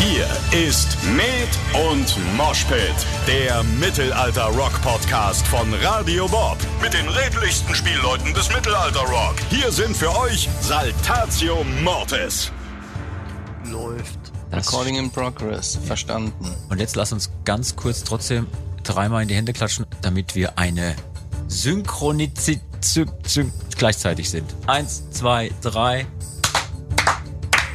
Hier ist Med und Moshpit, der Mittelalter-Rock-Podcast von Radio Bob. Mit den redlichsten Spielleuten des Mittelalter-Rock. Hier sind für euch Saltatio Mortis. Läuft. Das Recording in progress. Verstanden. Und jetzt lass uns ganz kurz trotzdem dreimal in die Hände klatschen, damit wir eine Synchronizität gleichzeitig sind. Eins, zwei, drei.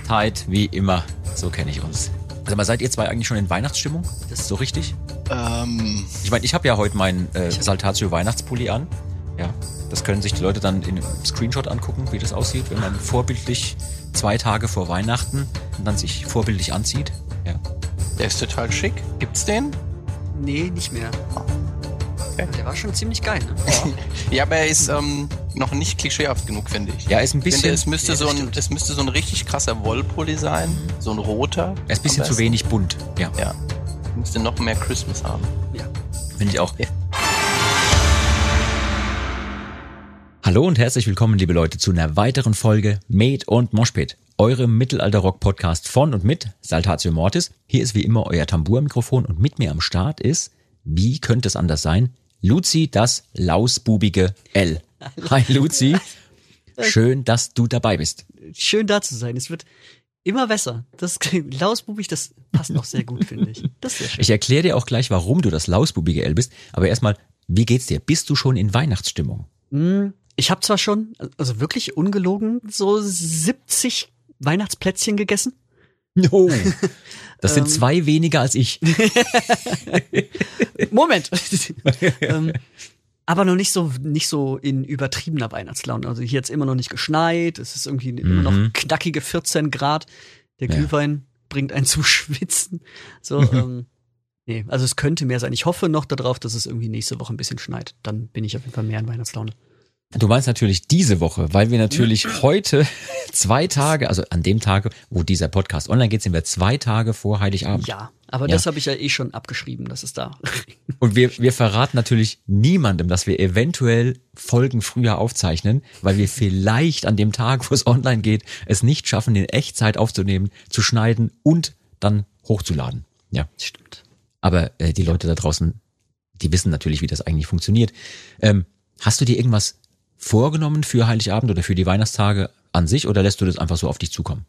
Tight, wie immer. So kenne ich uns. Sag mal, seid ihr zwei eigentlich schon in Weihnachtsstimmung? Das ist so richtig? Ähm, Ich meine, ich habe ja heute meinen äh, Saltatio Weihnachtspulli an. Ja, das können sich die Leute dann in einem Screenshot angucken, wie das aussieht, wenn man vorbildlich zwei Tage vor Weihnachten dann sich vorbildlich anzieht. Ja. der ist total schick. Gibt's den? Nee, nicht mehr. Der war schon ziemlich geil, ne? Ja, aber er ist ähm, noch nicht klischeehaft genug, finde ich. Ja, ist ein Ich finde, bisschen, es müsste, Ja, so das ein, es müsste so ein richtig krasser Wollpulli sein. So ein roter. er ist ein bisschen zu wenig bunt. Ja, Ja. Müsste noch mehr Christmas haben. Ja. finde ich auch. Ja. Hallo und herzlich willkommen, liebe Leute, zu einer weiteren Folge Made und Moshpit, eurem Mittelalter-Rock-Podcast von und mit Saltatio Mortis. Hier ist wie immer euer Tambourmikrofon und mit mir am Start ist, wie könnte es anders sein, Luzi, das lausbubige L. Hi Luzi, schön, dass du dabei bist. Schön da zu sein. Es wird immer besser. Das lausbubig, das passt auch sehr gut, finde ich. Das ist sehr schön. Ich erkläre dir auch gleich, warum du das lausbubige L bist, aber erstmal, wie geht's dir? Bist du schon in Weihnachtsstimmung? Hm, Ich habe zwar schon, also wirklich ungelogen, so 70 Weihnachtsplätzchen gegessen. No. Das sind Ähm. zwei weniger als ich. Moment. ähm, aber noch nicht so, nicht so in übertriebener Weihnachtslaune. Also hier jetzt immer noch nicht geschneit. Es ist irgendwie immer Mhm. noch knackige 14 Grad. Der Ja. Glühwein bringt einen zum Schwitzen. So, ähm, nee, also es könnte mehr sein. Ich hoffe noch darauf, dass es irgendwie nächste Woche ein bisschen schneit. Dann bin ich auf jeden Fall mehr in Weihnachtslaune. Du meinst natürlich diese Woche, weil wir natürlich heute zwei Tage, also an dem Tag, wo dieser Podcast online geht, sind wir zwei Tage vor Heiligabend. Ja, aber Ja. das habe ich ja eh schon abgeschrieben, das ist da. Und wir, wir verraten natürlich niemandem, dass wir eventuell Folgen früher aufzeichnen, weil wir vielleicht an dem Tag, wo es online geht, es nicht schaffen, in Echtzeit aufzunehmen, zu schneiden und dann hochzuladen. Ja. Stimmt. Aber äh, die Leute da draußen, die wissen natürlich, wie das eigentlich funktioniert. Ähm, hast du dir irgendwas vorgenommen für Heiligabend oder für die Weihnachtstage an sich oder lässt du das einfach so auf dich zukommen?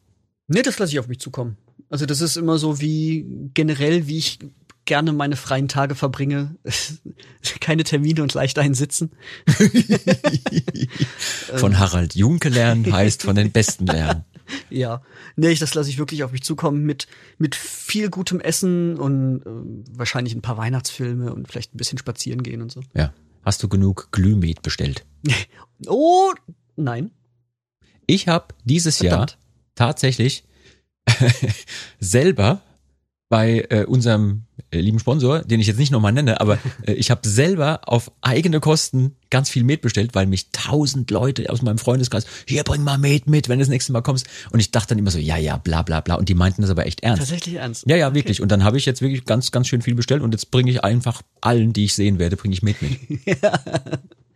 Nee, das lasse ich auf mich zukommen. Also das ist immer so wie generell, wie ich gerne meine freien Tage verbringe. Keine Termine und leicht einsitzen. Von Harald Junke lernen heißt von den Besten lernen. Ja, nee, das lasse ich wirklich auf mich zukommen mit, mit viel gutem Essen und ähm, wahrscheinlich ein paar Weihnachtsfilme und vielleicht ein bisschen spazieren gehen und so. Ja. Hast du genug Glühmet bestellt? Oh, nein. Ich habe dieses Verdammt. Jahr tatsächlich selber bei äh, unserem lieben Sponsor, den ich jetzt nicht nochmal nenne, aber äh, ich habe selber auf eigene Kosten ganz viel Met bestellt, weil mich tausend Leute aus meinem Freundeskreis, hier bring mal Met mit, wenn du das nächste Mal kommst. Und ich dachte dann immer so, ja, ja, bla bla bla. Und die meinten das aber echt ernst. Tatsächlich ernst. Ja, ja, wirklich. Und dann habe ich jetzt wirklich ganz, ganz schön viel bestellt und jetzt bringe ich einfach allen, die ich sehen werde, bringe ich Met mit.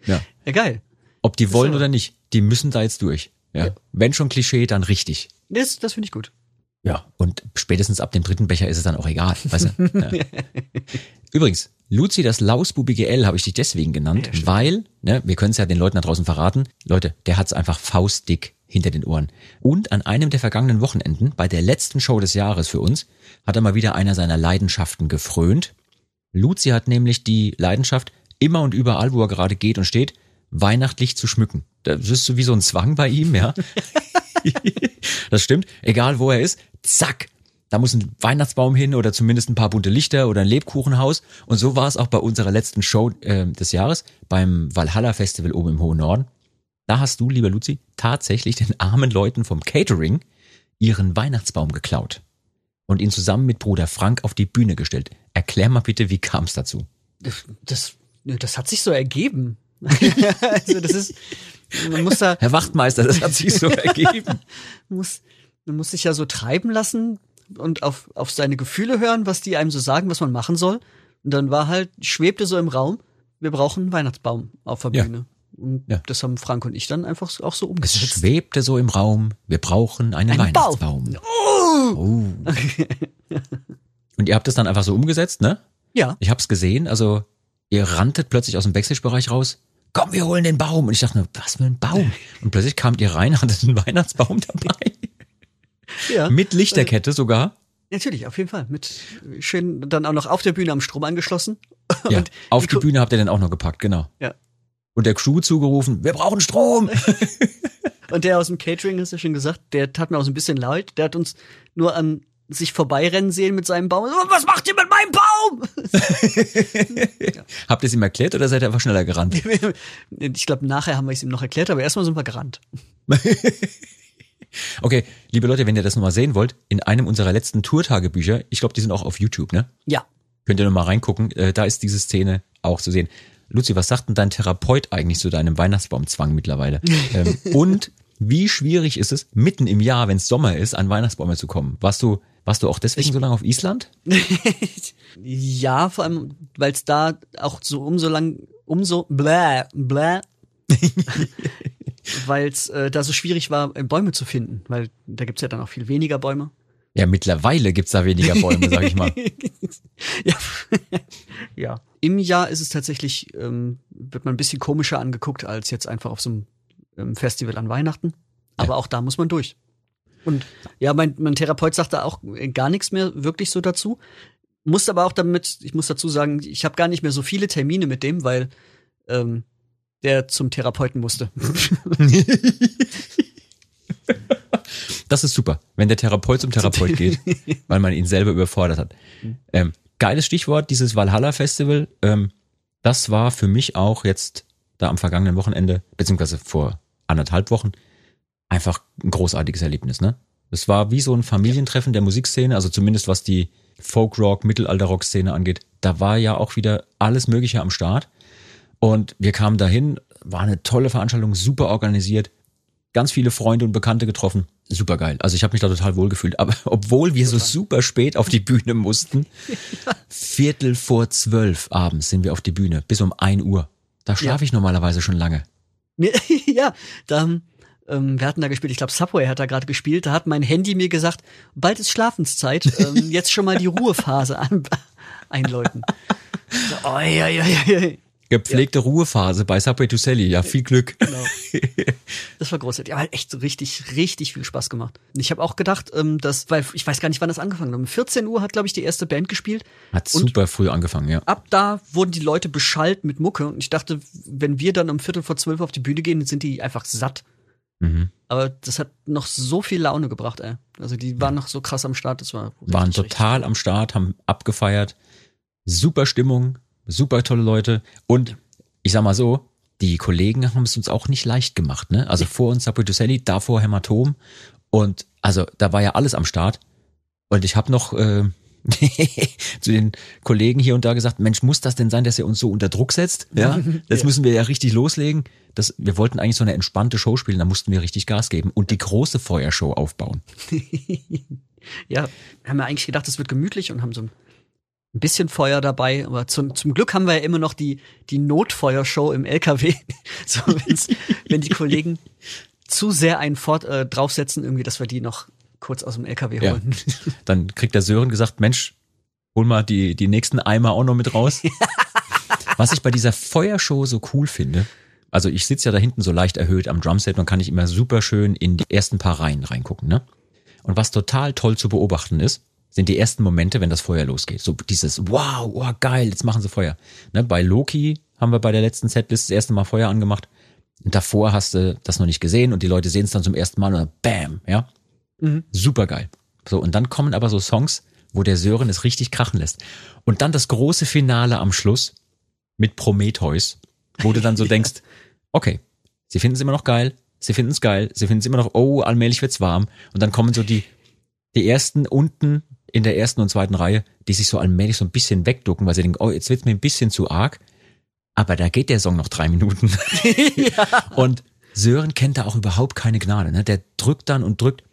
Ja. Ja, geil. Ob die wollen so. oder nicht, die müssen da jetzt durch. Ja. Ja. Wenn schon Klischee, dann richtig. Das, das finde ich gut. Ja, und spätestens ab dem dritten Becher ist es dann auch egal. Weißt du? ja. Übrigens, Luzi, das lausbubige L habe ich dich deswegen genannt, weil, ne, wir können es ja den Leuten da draußen verraten, Leute, der hat's einfach faustdick hinter den Ohren. Und an einem der vergangenen Wochenenden, bei der letzten Show des Jahres für uns, hat er mal wieder einer seiner Leidenschaften gefrönt. Luzi hat nämlich die Leidenschaft, immer und überall, wo er gerade geht und steht, weihnachtlich zu schmücken. Das ist so wie so ein Zwang bei ihm, ja. das stimmt. Egal wo er ist, zack. Da muss ein Weihnachtsbaum hin oder zumindest ein paar bunte Lichter oder ein Lebkuchenhaus. Und so war es auch bei unserer letzten Show äh, des Jahres beim Valhalla Festival oben im hohen Norden. Da hast du, lieber Luzi, tatsächlich den armen Leuten vom Catering ihren Weihnachtsbaum geklaut und ihn zusammen mit Bruder Frank auf die Bühne gestellt. Erklär mal bitte, wie kam es dazu? Das, das, das hat sich so ergeben. also das ist, man muss da, Herr Wachtmeister, das hat sich so ergeben. muss, man muss sich ja so treiben lassen und auf, auf seine Gefühle hören, was die einem so sagen, was man machen soll. Und dann war halt, schwebte so im Raum, wir brauchen einen Weihnachtsbaum auf der Ja. Bühne. Und Ja. das haben Frank und ich dann einfach auch so Es umgesetzt. schwebte so im Raum, wir brauchen einen Ein Weihnachtsbaum. Oh. Und ihr habt es dann einfach so umgesetzt, ne? Ja. Ich hab's gesehen, also ihr ranntet plötzlich aus dem Backstage-Bereich raus. Komm, wir holen den Baum. Und ich dachte nur, was für ein Baum? Und plötzlich kamt ihr rein, hattet einen Weihnachtsbaum dabei. Ja. Mit Lichterkette sogar. Natürlich, auf jeden Fall. Mit schön dann auch noch auf der Bühne am Strom angeschlossen. Ja, Und auf die die Bühne habt ihr dann auch noch gepackt, genau. Ja. Und der Crew zugerufen, wir brauchen Strom. Und der aus dem Catering, hast du ja schon gesagt, der tat mir auch so ein bisschen leid. Der hat uns nur an sich vorbeirennen sehen mit seinem Baum. Was macht ihr mit meinem Baum? Habt ihr es ihm erklärt oder seid ihr einfach schneller gerannt? Ich glaube, nachher haben wir es ihm noch erklärt, aber erstmal sind wir gerannt. Okay, liebe Leute, wenn ihr das nochmal sehen wollt, in einem unserer letzten Tourtagebücher, ich glaube, die sind auch auf YouTube, ne? Ja. Könnt ihr nochmal reingucken, äh, da ist diese Szene auch zu sehen. Luzi, was sagt denn dein Therapeut eigentlich zu deinem Weihnachtsbaumzwang mittlerweile? ähm, und wie schwierig ist es, mitten im Jahr, wenn es Sommer ist, an Weihnachtsbäume zu kommen? Warst du, warst du auch deswegen so lange auf Island? ja, vor allem, weil es da auch so umso lang, umso bläh, bläh, weil es äh, da so schwierig war, äh, Bäume zu finden, weil da gibt's ja dann auch viel weniger Bäume. Ja, mittlerweile gibt's da weniger Bäume, sag ich mal. ja. ja. Im Jahr ist es tatsächlich, ähm, wird man ein bisschen komischer angeguckt als jetzt einfach auf so einem ähm, Festival an Weihnachten. Aber auch da muss man durch. Und ja, mein, mein Therapeut sagte auch äh, gar nichts mehr wirklich so dazu. Musste aber auch damit, ich muss dazu sagen, ich habe gar nicht mehr so viele Termine mit dem, weil ähm, der zum Therapeuten musste. Das ist super, wenn der Therapeut zum Therapeut geht, weil man ihn selber überfordert hat. Ähm, geiles Stichwort, dieses Valhalla Festival. Ähm, das war für mich auch jetzt da am vergangenen Wochenende, beziehungsweise vor anderthalb Wochen, einfach ein großartiges Erlebnis, ne? Es war wie so ein Familientreffen der Musikszene, also zumindest was die Folk-Rock, Mittelalter-Rock-Szene angeht. Da war ja auch wieder alles Mögliche am Start. Und wir kamen dahin, war eine tolle Veranstaltung, super organisiert, ganz viele Freunde und Bekannte getroffen. Super geil. Also ich habe mich da total wohl gefühlt. Aber obwohl wir so super spät auf die Bühne mussten, Viertel vor zwölf abends sind wir auf die Bühne, bis um ein Uhr. Da schlafe ich normalerweise schon lange. ja, da, ähm, wir hatten da gespielt, ich glaube Subway hat da gerade gespielt, da hat mein Handy mir gesagt, bald ist Schlafenszeit, ähm, jetzt schon mal die Ruhephase an, einläuten. So, oi, oi, oi, oi. Gepflegte Ruhephase bei Subway to Sally. Ja, viel Glück. Genau. Das war großartig. Aber echt so richtig, richtig viel Spaß gemacht. Und ich habe auch gedacht, ähm, dass, weil ich weiß gar nicht, wann das angefangen hat. Um 14 Uhr hat, glaube ich, die erste Band gespielt. Hat super früh angefangen, ja. ab da wurden die Leute beschallt mit Mucke. Und ich dachte, wenn wir dann um Viertel vor zwölf auf die Bühne gehen, sind die einfach satt. Mhm. Aber das hat noch so viel Laune gebracht, ey. Also die waren noch so krass am Start, das war richtig, Waren richtig total am Start, haben abgefeiert. Super Stimmung, super tolle Leute. Und ich sag mal so, die Kollegen haben es uns auch nicht leicht gemacht, ne? Also vor uns Sally, davor Hämatom. Und also da war ja alles am Start. Und ich habe noch äh, zu den Kollegen hier und da gesagt, Mensch, muss das denn sein, dass er uns so unter Druck setzt? Ja, jetzt Ja. müssen wir ja richtig loslegen. Das, wir wollten eigentlich so eine entspannte Show spielen, da mussten wir richtig Gas geben und die große Feuershow aufbauen. Ja, haben wir eigentlich gedacht, es wird gemütlich und haben so ein bisschen Feuer dabei, aber zum, zum Glück haben wir ja immer noch die, die Notfeuershow im LKW. So, wenn die Kollegen zu sehr einen fort, äh, draufsetzen, irgendwie, dass wir die noch kurz aus dem LKW Ja. holen. Dann kriegt der Sören gesagt, Mensch, hol mal die, die nächsten Eimer auch noch mit raus. Was ich bei dieser Feuershow so cool finde, also ich sitze ja da hinten so leicht erhöht am Drumset und kann ich immer super schön in die ersten paar Reihen reingucken, ne? Und was total toll zu beobachten ist, sind die ersten Momente, wenn das Feuer losgeht. So dieses Wow, oh geil, jetzt machen sie Feuer. Ne? Bei Loki haben wir bei der letzten Setlist das erste Mal Feuer angemacht. Und davor hast du das noch nicht gesehen und die Leute sehen es dann zum ersten Mal und dann bam, ja. Super geil. So, und dann kommen aber so Songs, wo der Sören es richtig krachen lässt. Und dann das große Finale am Schluss mit Prometheus, wo du dann so denkst, okay, sie finden es immer noch geil, sie finden es geil, sie finden es immer noch, oh, allmählich wird's warm. Und dann kommen so die, die ersten unten in der ersten und zweiten Reihe, die sich so allmählich so ein bisschen wegducken, weil sie denken, oh, jetzt wird's mir ein bisschen zu arg. Aber da geht der Song noch drei Minuten. Und Sören kennt da auch überhaupt keine Gnade. Ne? Der drückt dann und drückt.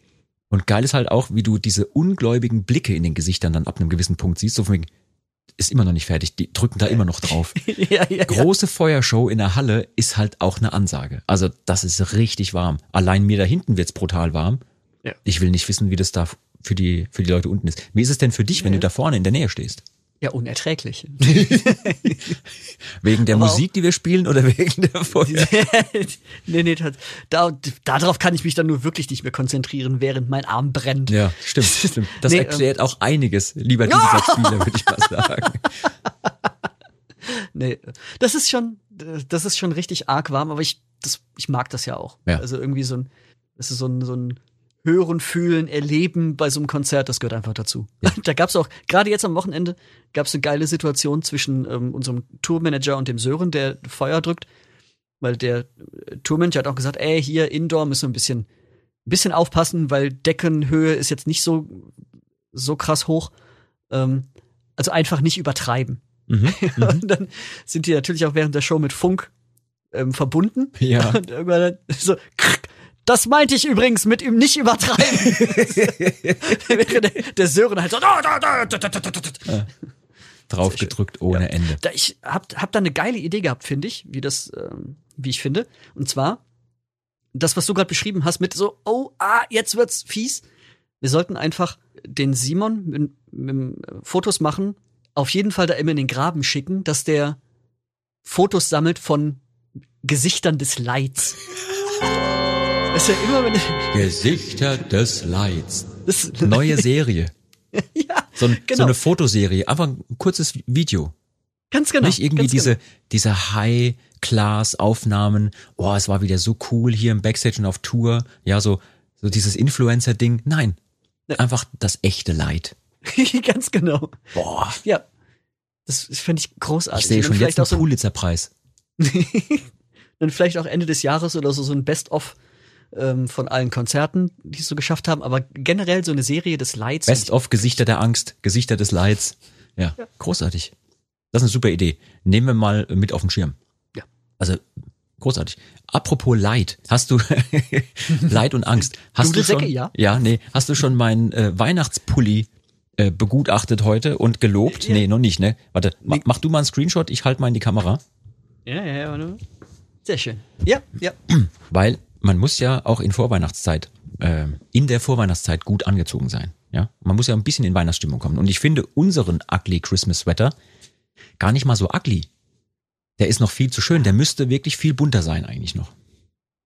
Und geil ist halt auch, wie du diese ungläubigen Blicke in den Gesichtern dann ab einem gewissen Punkt siehst. So von wegen, ist immer noch nicht fertig, die drücken da immer noch drauf. ja, ja, ja. Große Feuershow in der Halle ist halt auch eine Ansage. Also das ist richtig warm. Allein mir da hinten wird's brutal warm. Ja. Ich will nicht wissen, wie das da für die, für die Leute unten ist. Wie ist es denn für dich, wenn du da vorne in der Nähe stehst? Ja, unerträglich. Wegen der Aber Musik, die wir spielen oder wegen der Feuer? nee, nee, das, da, darauf kann ich mich dann nur wirklich nicht mehr konzentrieren, während mein Arm brennt. Ja, stimmt, stimmt. Das Nee, erklärt auch einiges, lieber dieser Spieler, würde ich mal sagen. Nee, das ist schon, das ist schon richtig arg warm, aber ich, das, ich mag das ja auch. Ja. Also irgendwie so ein, das ist so ein, so ein Hören, Fühlen, Erleben bei so einem Konzert, das gehört einfach dazu. Da gab's auch, gerade jetzt am Wochenende, gab's eine geile Situation zwischen ähm, unserem Tourmanager und dem Sören, der Feuer drückt, weil der äh, Tourmanager hat auch gesagt, ey, hier Indoor müssen wir ein bisschen, ein bisschen aufpassen, weil Deckenhöhe ist jetzt nicht so, so krass hoch. Ähm, also einfach nicht übertreiben. Mhm. Und dann sind die natürlich auch während der Show mit Funk ähm, verbunden. Ja. Und irgendwann dann so, krrk, das meinte ich übrigens mit ihm nicht übertreiben. Wäre der, Sören halt so. Da, da, da, da, da, da, da. Ja. Draufgedrückt ohne ja. Ende. Da, ich hab, hab da eine geile Idee gehabt, finde ich, wie das, ähm, wie ich finde. Und zwar, das, was du gerade beschrieben hast, mit so, oh, ah, jetzt wird's fies. Wir sollten einfach den Simon mit, mit äh, Fotos machen, auf jeden Fall da immer in den Graben schicken, dass der Fotos sammelt von Gesichtern des Leids. Ist ja immer, wenn Gesichter des Leids. das, Neue Serie. ja, So, ein, so Genau. eine Fotoserie, einfach ein kurzes Video. ganz genau. Nicht irgendwie diese, genau. diese High-Class-Aufnahmen. Oh, es war wieder so cool hier im Backstage und auf Tour. Ja, so, so dieses Influencer-Ding. Nein. Einfach das echte Leid. ganz genau. Boah. Ja. Das finde ich großartig. Ich sehe schon jetzt einen so Pulitzer-Preis. dann vielleicht auch Ende des Jahres oder so so ein Best-of ähm, von allen Konzerten, die es so geschafft haben, aber generell so eine Serie des Leids. Best of Gesichter der Angst, Gesichter des Leids. Ja, großartig. Das ist eine super Idee. Nehmen wir mal mit auf den Schirm. Ja. Also großartig. Apropos Leid, hast du Leid und Angst? Hast du Dudelsäcke, schon? ja. Ja, nee. Hast du schon meinen äh, Weihnachtspulli äh, begutachtet heute und gelobt? Nee, noch nicht, ne? Warte, ma, mach du mal einen Screenshot. Ich halte mal in die Kamera, Ja, ja, ja, warte mal. Sehr schön. Ja, ja. weil man muss ja auch in Vorweihnachtszeit, äh, in der Vorweihnachtszeit gut angezogen sein. Ja, man muss ja ein bisschen in Weihnachtsstimmung kommen. Und ich finde unseren ugly Christmas Sweater gar nicht mal so ugly. Der ist noch viel zu schön. Der müsste wirklich viel bunter sein eigentlich noch.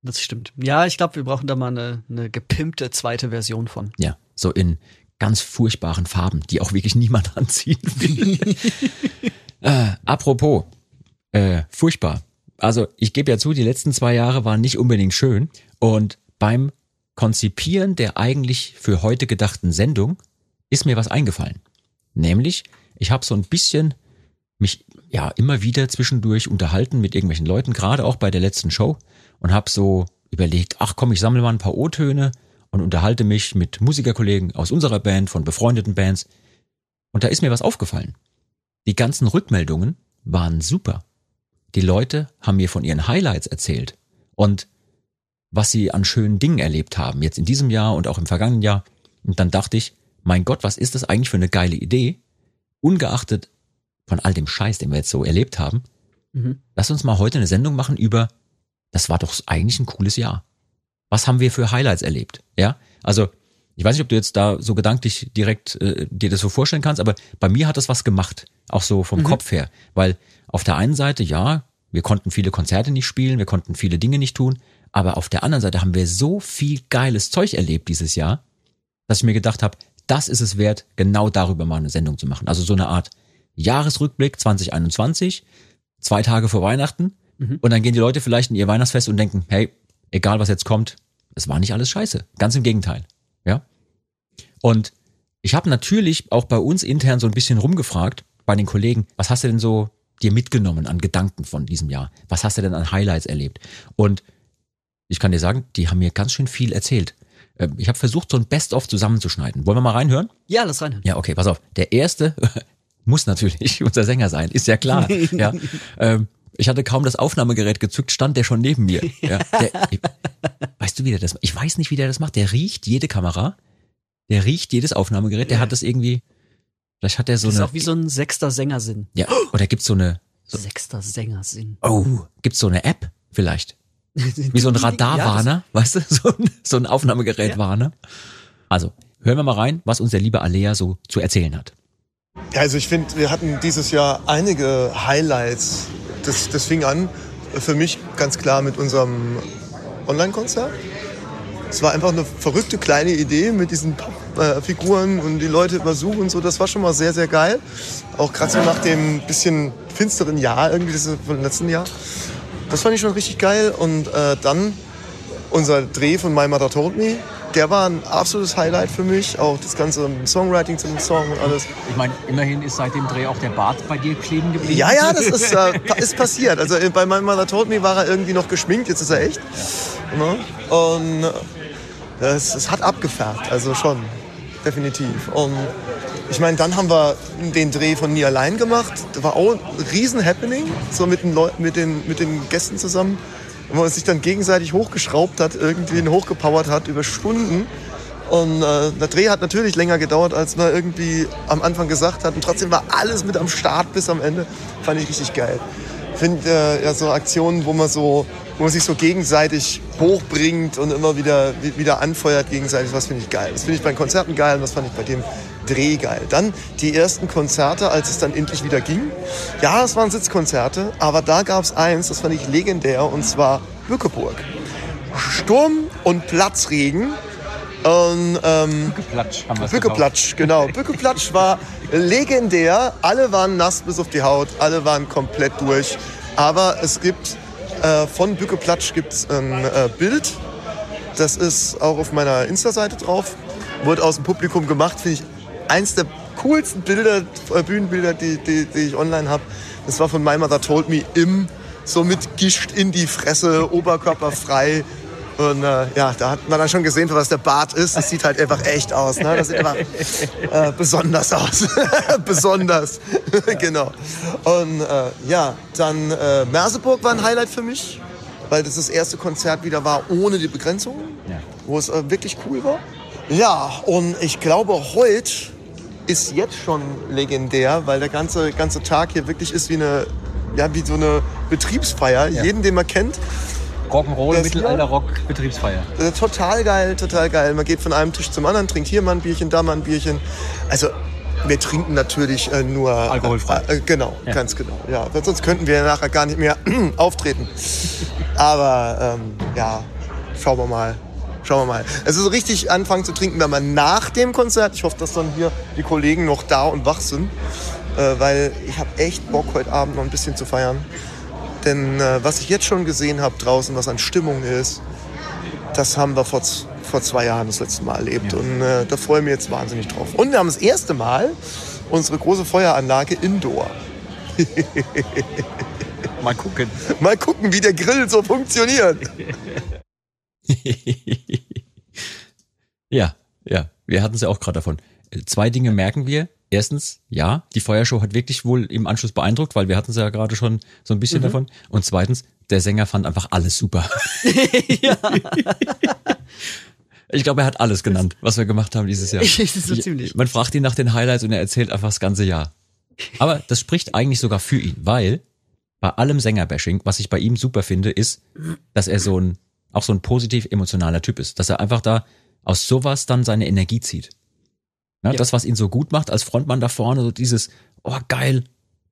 Das stimmt. Ja, ich glaube, wir brauchen da mal eine, eine gepimpte zweite Version von. Ja, so in ganz furchtbaren Farben, die auch wirklich niemand anziehen will. äh, apropos, äh, furchtbar. Also ich gebe ja zu, die letzten zwei Jahre waren nicht unbedingt schön. Und beim Konzipieren der eigentlich für heute gedachten Sendung ist mir was eingefallen. Nämlich, ich habe so ein bisschen mich ja immer wieder zwischendurch unterhalten mit irgendwelchen Leuten, gerade auch bei der letzten Show und habe so überlegt, ach komm, ich sammle mal ein paar O-Töne und unterhalte mich mit Musikerkollegen aus unserer Band, von befreundeten Bands. Und da ist mir was aufgefallen. Die ganzen Rückmeldungen waren super. Die Leute haben mir von ihren Highlights erzählt und was sie an schönen Dingen erlebt haben, jetzt in diesem Jahr und auch im vergangenen Jahr. Und dann dachte ich, mein Gott, was ist das eigentlich für eine geile Idee? Ungeachtet von all dem Scheiß, den wir jetzt so erlebt haben, Mhm. lass uns mal heute eine Sendung machen über, das war doch eigentlich ein cooles Jahr. Was haben wir für Highlights erlebt? Ja, also ich weiß nicht, ob du jetzt da so gedanklich direkt äh, dir das so vorstellen kannst, aber bei mir hat das was gemacht, auch so vom Kopf her, weil auf der einen Seite ja, wir konnten viele Konzerte nicht spielen, wir konnten viele Dinge nicht tun, aber auf der anderen Seite haben wir so viel geiles Zeug erlebt dieses Jahr, dass ich mir gedacht habe, das ist es wert, genau darüber mal eine Sendung zu machen. Also so eine Art Jahresrückblick 2021, zwei Tage vor Weihnachten und dann gehen die Leute vielleicht in ihr Weihnachtsfest und denken, hey, egal was jetzt kommt, es war nicht alles scheiße. Ganz im Gegenteil. Ja. Und ich habe natürlich auch bei uns intern so ein bisschen rumgefragt bei den Kollegen, was hast du denn so dir mitgenommen an Gedanken von diesem Jahr? Was hast du denn an Highlights erlebt? Und ich kann dir sagen, die haben mir ganz schön viel erzählt. Ähm, Ich habe versucht, so ein Best-of zusammenzuschneiden. Wollen wir mal reinhören? Ja, lass rein. Ja, okay, pass auf. Der erste muss natürlich unser Sänger sein, ist ja klar. ja. Ähm, ich hatte kaum das Aufnahmegerät gezückt, stand der schon neben mir. Ja. Der, ich, weißt du, wie der das Ich weiß nicht, wie der das macht. Der riecht jede Kamera, der riecht jedes Aufnahmegerät, der hat das irgendwie. Vielleicht hat er so Das ist eine. auch wie so ein sechster Sängersinn. ja, oder gibt's so eine. Sechster Sängersinn. Oh, gibt's so eine App vielleicht? Wie so ein Radarwarner, weißt du? So ein, so ein Aufnahmegerätwarner. Also, hören wir mal rein, was uns der liebe Alea so zu erzählen hat. Ja, also ich finde, wir hatten dieses Jahr einige Highlights. Das, das fing an für mich ganz klar mit unserem Online-Konzert. Es war einfach eine verrückte kleine Idee mit diesen äh, Figuren und die Leute übersuchen und so. Das war schon mal sehr, sehr geil. Auch gerade so nach dem bisschen finsteren Jahr, irgendwie das vom letzten Jahr. Das fand ich schon richtig geil. Und äh, dann unser Dreh von My Mother Told Me. Der war ein absolutes Highlight für mich. Auch das ganze Songwriting zu dem Song und alles. Ich meine, immerhin ist seit dem Dreh auch der Bart bei dir kleben geblieben. Ja, ja, das ist, äh, ist passiert. Also bei My Mother Told Me war er irgendwie noch geschminkt, jetzt ist er echt. Ne? Und es, es hat abgefärbt, also schon, definitiv. Und ich meine, dann haben wir den Dreh von Nie allein gemacht. Das war auch ein riesen Happening, so mit den, Leu mit den, mit den Gästen zusammen. Wo man sich dann gegenseitig hochgeschraubt hat, irgendwie hochgepowert hat über Stunden. Und äh, der Dreh hat natürlich länger gedauert, als man irgendwie am Anfang gesagt hat. Und trotzdem war alles mit am Start bis am Ende. Fand ich richtig geil. Ich finde äh, ja so Aktionen, wo man so wo man sich so gegenseitig hochbringt und immer wieder, wieder anfeuert gegenseitig. Das finde ich geil. Das finde ich bei Konzerten geil und das fand ich bei dem Dreh geil. Dann die ersten Konzerte, als es dann endlich wieder ging. Ja, es waren Sitzkonzerte, aber da gab es eins, das fand ich legendär, und zwar Bückeburg. Sturm und Platzregen. Und, ähm, Bückeplatsch haben wir Bückeplatsch, genau. Bückeplatsch war legendär. Alle waren nass bis auf die Haut, alle waren komplett durch. Aber es gibt äh, von Bückeplatsch gibt es ein äh, Bild. Das ist auch auf meiner Insta-Seite drauf. Wurde aus dem Publikum gemacht, finde ich eins der coolsten Bilder, äh, Bühnenbilder, die, die, die ich online habe. Das war von My Mother Told Me im, so mit Gischt in die Fresse, Oberkörper frei. Und äh, ja, da hat man dann schon gesehen, was der Bart ist. Das sieht halt einfach echt aus. Ne? Das sieht einfach äh, besonders aus. besonders. genau. Und äh, ja, dann äh, Merseburg war ein Highlight für mich, weil das das erste Konzert wieder war ohne die Begrenzungen, ja. wo es äh, wirklich cool war. Ja, und ich glaube, heute ist jetzt schon legendär, weil der ganze, ganze Tag hier wirklich ist wie eine, ja, wie so eine Betriebsfeier. Ja. Jeden, den man kennt, Rock'n'Roll, Mittelalter-Rock, Betriebsfeier. Äh, total geil, total geil. Man geht von einem Tisch zum anderen, trinkt hier mal ein Bierchen, da mal ein Bierchen. Also wir trinken natürlich äh, nur alkoholfrei. Äh, genau, ja. ganz genau. Ja, sonst könnten wir nachher gar nicht mehr auftreten. Aber ähm, ja, schauen wir mal. Schauen wir mal. Es ist richtig anfangen zu trinken, wenn man nach dem Konzert, ich hoffe, dass dann hier die Kollegen noch da und wach sind, äh, weil ich habe echt Bock, heute Abend noch ein bisschen zu feiern. Denn äh, was ich jetzt schon gesehen habe draußen, was an Stimmung ist, das haben wir vor, vor zwei Jahren das letzte Mal erlebt. Ja. Und äh, da freue ich mich jetzt wahnsinnig drauf. Und wir haben das erste Mal unsere große Feueranlage indoor. Mal gucken. Mal gucken, wie der Grill so funktioniert. ja, ja. Wir hatten es ja auch gerade davon. Zwei Dinge merken wir erstens, ja, die Feuershow hat wirklich wohl im Anschluss beeindruckt, weil wir hatten es ja gerade schon so ein bisschen mhm. davon. Und zweitens, der Sänger fand einfach alles super. Ich glaube, er hat alles genannt, was wir gemacht haben dieses Jahr. so ziemlich. Man fragt ihn nach den Highlights und er erzählt einfach das ganze Jahr. Aber das spricht eigentlich sogar für ihn, weil bei allem Sängerbashing, was ich bei ihm super finde, ist, dass er so ein, auch so ein positiv emotionaler Typ ist. Dass er einfach da aus sowas dann seine Energie zieht. Ja, ja. Das, was ihn so gut macht als Frontmann da vorne, so dieses, oh geil,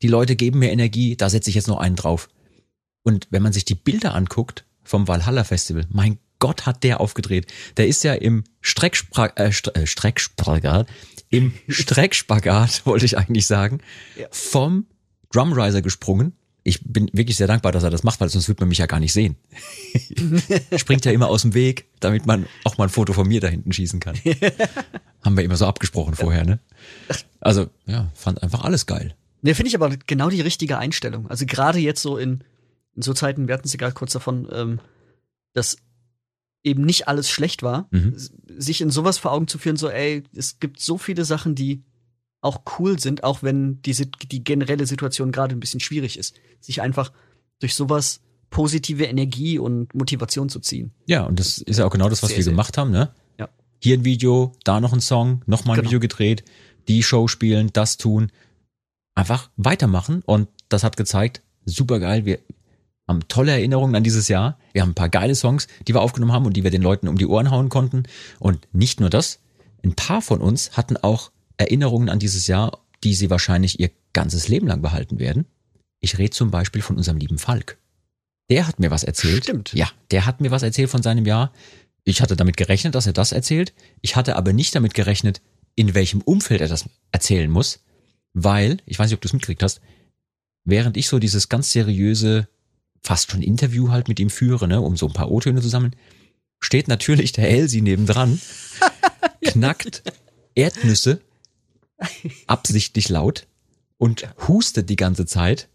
die Leute geben mir Energie, da setze ich jetzt noch einen drauf. Und wenn man sich die Bilder anguckt vom Valhalla Festival, mein Gott hat der aufgedreht. Der ist ja im Streckspra äh, äh Streckspagat, im Streckspagat, wollte ich eigentlich sagen, ja. vom Drumriser gesprungen. Ich bin wirklich sehr dankbar, dass er das macht, weil sonst würde man mich ja gar nicht sehen. Springt ja immer aus dem Weg, damit man auch mal ein Foto von mir da hinten schießen kann. Haben wir immer so abgesprochen vorher, ne? Also, ja, fand einfach alles geil. Ne, finde ich aber genau die richtige Einstellung. Also gerade jetzt so in, in so Zeiten, wir hatten es ja gerade kurz davon, ähm, dass eben nicht alles schlecht war, mhm. sich in sowas vor Augen zu führen, so, ey, es gibt so viele Sachen, die auch cool sind, auch wenn die, die generelle Situation gerade ein bisschen schwierig ist. Sich einfach durch sowas positive Energie und Motivation zu ziehen. Ja, und das ist ja auch genau das, was sehr, wir gemacht haben, ne? hier ein Video, da noch ein Song, noch mal ein genau. Video gedreht, die Show spielen, das tun. Einfach weitermachen und das hat gezeigt, super geil, wir haben tolle Erinnerungen an dieses Jahr. Wir haben ein paar geile Songs, die wir aufgenommen haben und die wir den Leuten um die Ohren hauen konnten. Und nicht nur das, ein paar von uns hatten auch Erinnerungen an dieses Jahr, die sie wahrscheinlich ihr ganzes Leben lang behalten werden. Ich rede zum Beispiel von unserem lieben Falk. Der hat mir was erzählt. Stimmt. Ja, der hat mir was erzählt von seinem Jahr. Ich hatte damit gerechnet, dass er das erzählt. Ich hatte aber nicht damit gerechnet, in welchem Umfeld er das erzählen muss, weil, ich weiß nicht, ob du es mitgekriegt hast, während ich so dieses ganz seriöse, fast schon Interview halt mit ihm führe, ne, um so ein paar O-Töne zu sammeln, steht natürlich der Elsie nebendran, knackt Erdnüsse absichtlich laut und hustet die ganze Zeit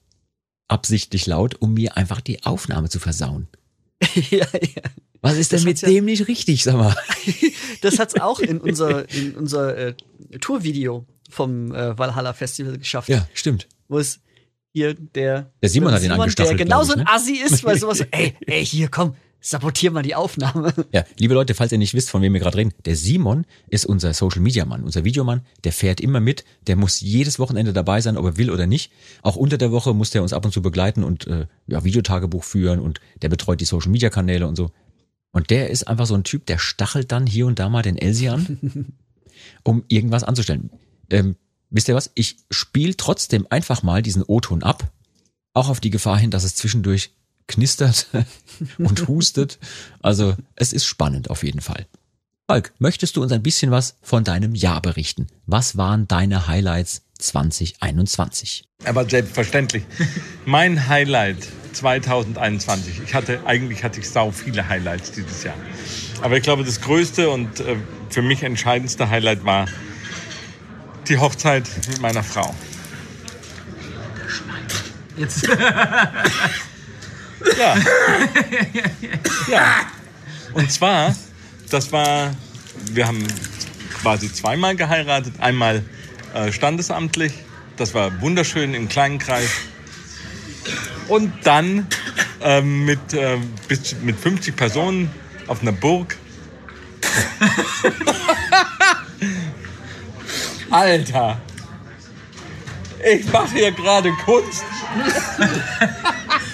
absichtlich laut, um mir einfach die Aufnahme zu versauen. ja, ja. Was ist denn Das mit hat's ja- dem nicht richtig, sag mal? Das hat's auch in unser, in unser äh, Tourvideo vom äh, Valhalla Festival geschafft. Ja, stimmt. Wo es hier der Der Simon hat ihn der angestachelt, genauso glaub ich, ein ne? Assi ist, weil sowas, ey, ey, hier komm, sabotier mal die Aufnahme. Ja, liebe Leute, falls ihr nicht wisst, von wem wir gerade reden, der Simon ist unser Social Media Mann, unser Videomann, der fährt immer mit, der muss jedes Wochenende dabei sein, ob er will oder nicht. Auch unter der Woche muss der uns ab und zu begleiten und äh, ja, Videotagebuch führen und der betreut die Social Media Kanäle und so. Und der ist einfach so ein Typ, der stachelt dann hier und da mal den Elsie an, um irgendwas anzustellen. Ähm, wisst ihr was? Ich spiele trotzdem einfach mal diesen O-Ton ab, auch auf die Gefahr hin, dass es zwischendurch knistert und hustet. Also es ist spannend auf jeden Fall. Falk, möchtest du uns ein bisschen was von deinem Jahr berichten? Was waren deine Highlights 2021? Aber selbstverständlich. Mein Highlight 2021. Ich hatte, eigentlich hatte ich sau viele Highlights dieses Jahr. Aber ich glaube, das größte und äh, für mich entscheidendste Highlight war die Hochzeit mit meiner Frau. Jetzt. Ja. ja. Und zwar, das war, wir haben quasi zweimal geheiratet. Einmal äh, standesamtlich. Das war wunderschön im kleinen Kreis. Und dann ähm, mit, äh, bis, mit 50 Personen auf einer Burg. Alter! Ich mache hier gerade Kunst.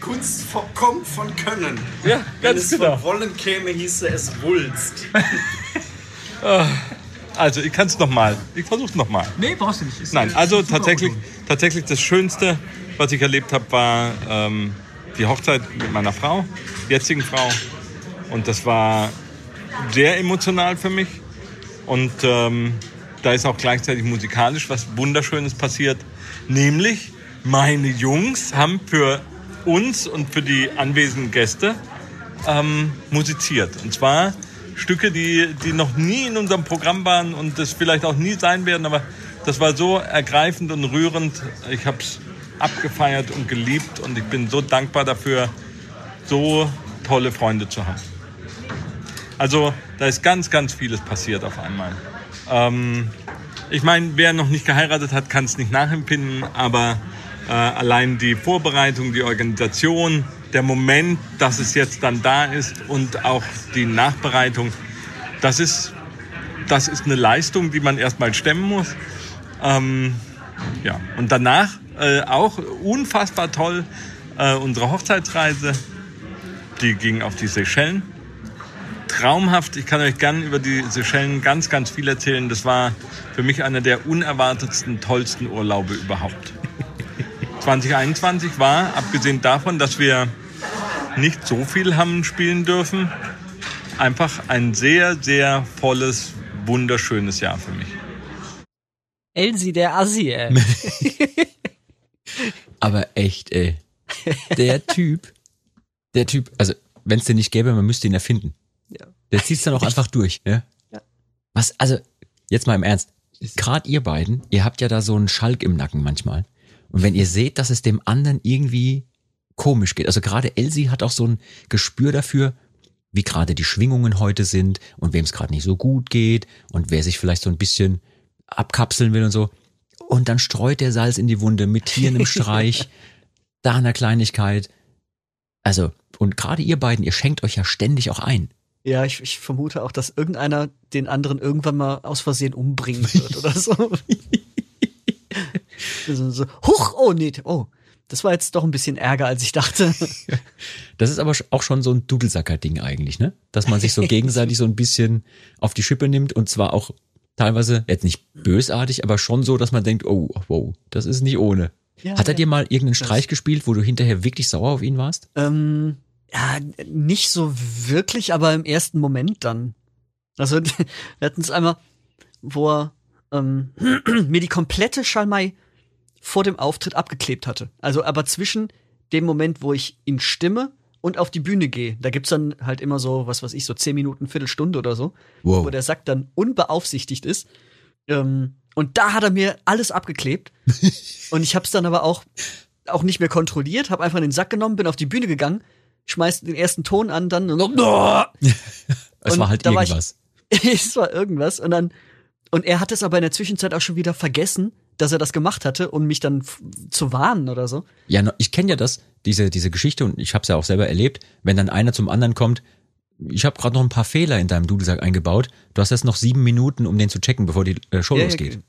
Kunst kommt von Können. Ja, Wenn ganz es genau. von Wollen käme, hieße es Wulst. Also, ich kann es nochmal. Ich versuche es nochmal. Nee, brauchst du nicht. Ist, Nein, also tatsächlich, tatsächlich das Schönste, was ich erlebt habe, war ähm, die Hochzeit mit meiner Frau, jetzigen Frau. Und das war sehr emotional für mich. Und ähm, da ist auch gleichzeitig musikalisch was Wunderschönes passiert. Nämlich, meine Jungs haben für uns und für die anwesenden Gäste ähm, musiziert. Und zwar Stücke, die, die noch nie in unserem Programm waren und das vielleicht auch nie sein werden, aber das war so ergreifend und rührend. Ich habe es abgefeiert und geliebt und ich bin so dankbar dafür, so tolle Freunde zu haben. Also da ist ganz, ganz vieles passiert auf einmal. Ähm, ich meine, wer noch nicht geheiratet hat, kann es nicht nachempfinden, aber äh, allein die Vorbereitung, die Organisation, der Moment, dass es jetzt dann da ist und auch die Nachbereitung, das ist, das ist eine Leistung, die man erstmal stemmen muss. Ähm, ja, und danach äh, auch unfassbar toll äh, unsere Hochzeitsreise, die ging auf die Seychellen traumhaft. Ich kann euch gern über die Seychellen ganz, ganz viel erzählen. Das war für mich einer der unerwartetsten, tollsten Urlaube überhaupt. 2021 war, abgesehen davon, dass wir nicht so viel haben spielen dürfen, einfach ein sehr, sehr volles, wunderschönes Jahr für mich. Elsie, der Assi, ey. Aber echt, ey. Der Typ, der Typ, also wenn es den nicht gäbe, man müsste ihn erfinden. Ja. Der zieht's dann auch einfach durch, ja? Ja. Was, also, jetzt mal im Ernst. Gerade ihr beiden, ihr habt ja da so einen Schalk im Nacken manchmal. Und wenn ihr seht, dass es dem anderen irgendwie komisch geht, also gerade Elsie hat auch so ein Gespür dafür, wie gerade die Schwingungen heute sind und wem es gerade nicht so gut geht und wer sich vielleicht so ein bisschen abkapseln will und so. Und dann streut der Salz in die Wunde mit hier einem Streich, da einer Kleinigkeit. Also, und gerade ihr beiden, ihr schenkt euch ja ständig auch ein. Ja, ich, ich vermute auch, dass irgendeiner den anderen irgendwann mal aus Versehen umbringen wird oder so. so, so. Huch, oh nee, oh. das war jetzt doch ein bisschen Ärger, als ich dachte. Das ist aber auch schon so ein Dudelsacker-Ding eigentlich, ne? Dass man sich so gegenseitig so ein bisschen auf die Schippe nimmt und zwar auch teilweise, jetzt nicht bösartig, aber schon so, dass man denkt, oh, wow, das ist nicht ohne. Ja, Hat er ja. dir mal irgendeinen Streich gespielt, wo du hinterher wirklich sauer auf ihn warst? Ähm, ja, nicht so wirklich, aber im ersten Moment dann. Also, wir hatten es einmal, wo er ähm, mir die komplette Schalmei vor dem Auftritt abgeklebt hatte. Also, aber zwischen dem Moment, wo ich ihn stimme und auf die Bühne gehe, da gibt's dann halt immer so, was weiß ich, so zehn Minuten, Viertelstunde oder so, Wow. wo der Sack dann unbeaufsichtigt ist. Ähm, und da hat er mir alles abgeklebt. und ich habe es dann aber auch, auch nicht mehr kontrolliert, habe einfach den Sack genommen, bin auf die Bühne gegangen, schmeiß den ersten Ton an, dann und noch, Es war halt da war ich- irgendwas. es war irgendwas und dann und er hat es aber in der Zwischenzeit auch schon wieder vergessen, dass er das gemacht hatte und mich dann zu warnen oder so. Ja, ich kenne ja das, diese, diese Geschichte und ich habe es ja auch selber erlebt, wenn dann einer zum anderen kommt, ich habe gerade noch ein paar Fehler in deinem Dudelsack eingebaut, du hast jetzt noch sieben Minuten, um den zu checken, bevor die äh, Show Ja, ja, losgeht. ge-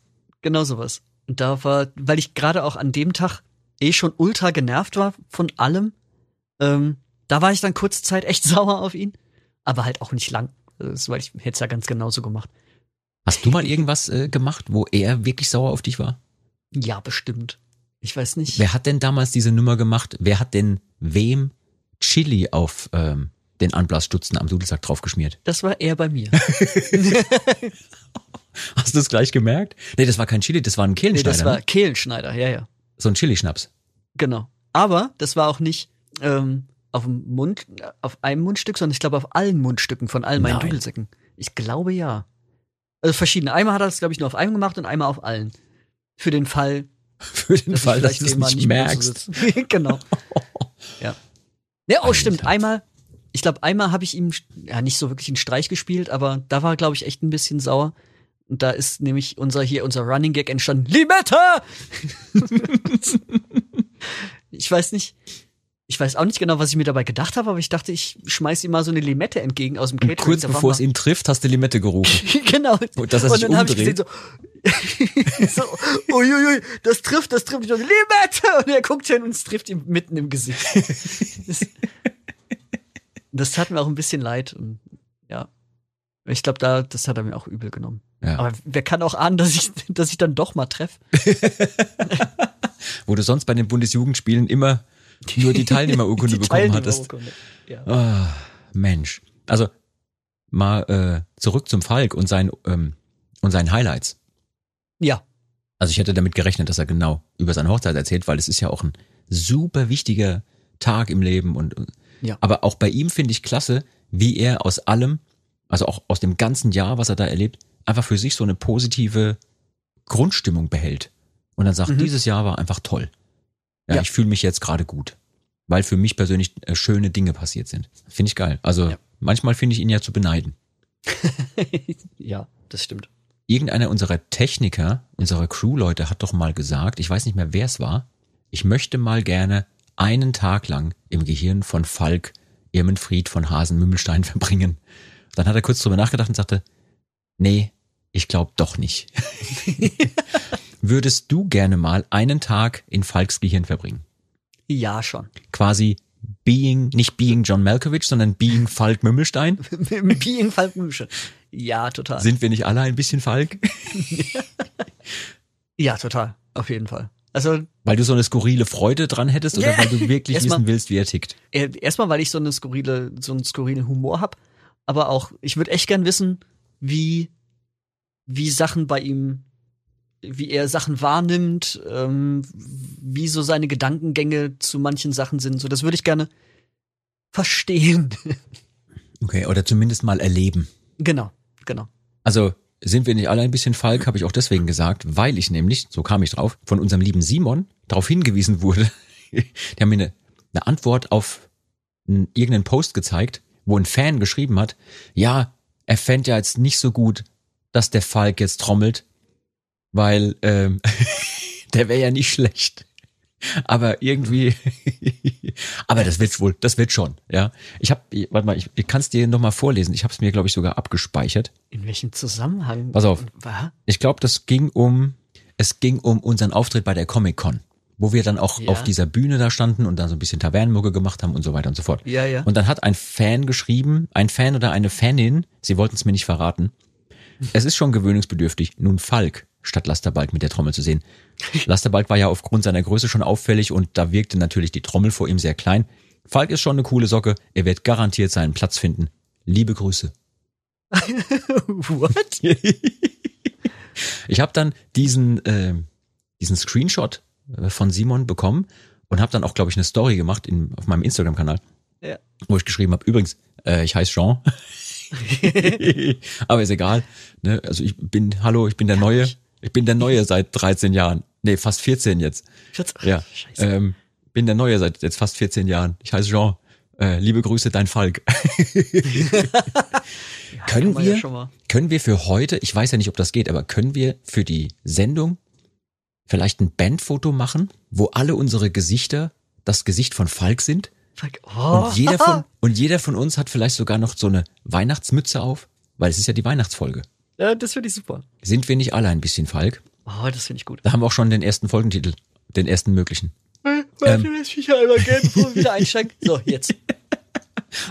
Genau sowas. Und da war, weil ich gerade auch an dem Tag eh schon ultra genervt war von allem, ähm, da war ich dann kurze Zeit echt sauer auf ihn, aber halt auch nicht lang. Das weil ich hätte es ja ganz genauso gemacht. Hast du mal irgendwas äh, gemacht, wo er wirklich sauer auf dich war? Ja, bestimmt. Ich weiß nicht. Wer hat denn damals diese Nummer gemacht? Wer hat denn wem Chili auf ähm, den Anblasstutzen am Dudelsack draufgeschmiert? Das war er bei mir. Hast du es gleich gemerkt? Nee, das war kein Chili, das war ein nee, Kehlenschneider. das war ne? Kehlenschneider, ja, ja. So ein Chili-Schnaps. Genau. Aber das war auch nicht ähm, auf dem Mund, auf einem Mundstück, sondern ich glaube auf allen Mundstücken von all meinen Nein. Dudelsäcken. Ich glaube ja. Also verschiedene. Einmal hat er das, glaube ich, nur auf einem gemacht und einmal auf allen. Für den Fall, Für den dass Fall, dass du es nicht mehr merkst. genau. ja. Ja, oh, stimmt. Einmal, ich glaube, einmal habe ich ihm ja nicht so wirklich einen Streich gespielt, aber da war, glaube ich, echt ein bisschen sauer. Und da ist nämlich unser hier, unser Running Gag entstanden. Limette! ich weiß nicht. Ich weiß auch nicht genau, was ich mir dabei gedacht habe, aber ich dachte, ich schmeiß ihm mal so eine Limette entgegen aus dem Und Catering. kurz Da war bevor es ihn trifft, hast du Limette gerufen. genau. Und er sich dann hab ich umdreht. gesehen, so, so uiuiui, das trifft, das trifft. Ich dachte, Limette! Und er guckt hin und es trifft ihm mitten im Gesicht. das, das tat mir auch ein bisschen leid. Und, ja. Ich glaube, da, das hat er mir auch übel genommen. Ja. Aber wer kann auch ahnen, dass ich, dass ich dann doch mal treffe? Wo du sonst bei den Bundesjugendspielen immer nur die Teilnehmerurkunde Die bekommen hattest. Ja. Ah, Mensch. Also mal äh, zurück zum Falk und, sein, ähm, und seinen Highlights. ja, Also ich hätte damit gerechnet, dass er genau über seine Hochzeit erzählt, weil es ist ja auch ein super wichtiger Tag im Leben und und- Ja. aber auch bei ihm finde ich klasse, wie er aus allem, also auch aus dem ganzen Jahr, was er da erlebt, einfach für sich so eine positive Grundstimmung behält und dann sagt, Mhm. dieses Jahr war einfach toll. Ja, Ja. ich fühle mich jetzt gerade gut, weil für mich persönlich äh, schöne Dinge passiert sind. Finde ich geil. Also Ja. manchmal finde ich ihn ja zu beneiden. ja, das stimmt. Irgendeiner unserer Techniker, unserer Crewleute hat doch mal gesagt, ich weiß nicht mehr, wer es war, ich möchte mal gerne einen Tag lang im Gehirn von Falk Irmenfried von Hasen-Mümmelstein verbringen. Dann hat er kurz drüber nachgedacht und sagte, nee, ich glaube doch nicht. Würdest du gerne mal einen Tag in Falks Gehirn verbringen? Ja, schon. Quasi being, nicht being John Malkovich, sondern being Falk Mümmelstein? Being Falkenmüsche. Ja, total. Sind wir nicht alle ein bisschen Falk? ja, total. Auf jeden Fall. Also Weil du so eine skurrile Freude dran hättest oder Ja. weil du wirklich Erstmal- wissen willst, wie er tickt? äh, erstmal, weil ich so eine skurrile, so einen skurrilen Humor hab, aber auch, ich würde echt gern wissen, wie, wie Sachen bei ihm, wie er Sachen wahrnimmt, ähm, wie so seine Gedankengänge zu manchen Sachen sind. So, das würde ich gerne verstehen. Okay, oder zumindest mal erleben. genau, genau. Also sind wir nicht alle ein bisschen Falk, habe ich auch deswegen gesagt, weil ich nämlich, so kam ich drauf, von unserem lieben Simon darauf hingewiesen wurde. Die haben mir eine, eine Antwort auf einen, irgendeinen Post gezeigt, wo ein Fan geschrieben hat, ja, er fände ja jetzt nicht so gut, dass der Falk jetzt trommelt, weil ähm, der wäre ja nicht schlecht. Aber irgendwie, aber das wird wohl, das wird schon, ja. Ich habe, warte mal, ich, ich kann es dir noch mal vorlesen. Ich habe es mir, glaube ich, sogar abgespeichert. In welchem Zusammenhang? Pass auf. Was? Ich glaube, das ging um, es ging um unseren Auftritt bei der Comic Con, wo wir dann auch Ja. auf dieser Bühne da standen und dann so ein bisschen Tavernenmucke gemacht haben und so weiter und so fort. Ja, ja. Und dann hat ein Fan geschrieben, ein Fan oder eine Fanin, sie wollten es mir nicht verraten. Es ist schon gewöhnungsbedürftig, nun Falk statt Lasterbalk mit der Trommel zu sehen. Lasterbalk war ja aufgrund seiner Größe schon auffällig und da wirkte natürlich die Trommel vor ihm sehr klein. Falk ist schon eine coole Socke, er wird garantiert seinen Platz finden. Liebe Grüße. What? Ich habe dann diesen, äh, diesen Screenshot äh, von Simon bekommen und habe dann auch, glaube ich, eine Story gemacht in, auf meinem Instagram-Kanal, Ja. wo ich geschrieben habe, übrigens, äh, ich heiße Jean. Aber ist egal. Ne? Also ich bin, hallo, ich bin der Neue. Ich bin der Neue seit 13 Jahren. Nee, fast 14 jetzt. Schatz, Ja. Scheiße. Ähm, bin der Neue seit jetzt fast 14 Jahren. Ich heiße Jean. Äh, liebe Grüße, dein Falk. können ja wir, schon mal. können wir für heute, ich weiß ja nicht, ob das geht, aber können wir für die Sendung vielleicht ein Bandfoto machen, wo alle unsere Gesichter das Gesicht von Falk sind? Fuck. Oh. Und jeder von, und jeder von uns hat vielleicht sogar noch so eine Weihnachtsmütze auf, weil es ist ja die Weihnachtsfolge. Ja, das finde ich super. Sind wir nicht alle ein bisschen Falk? Oh, das finde ich gut. Da haben wir auch schon den ersten Folgentitel, den ersten möglichen. Ähm, Ähm. lässt mich ja einmal gern, bevor wir wieder einsteigen. So, jetzt.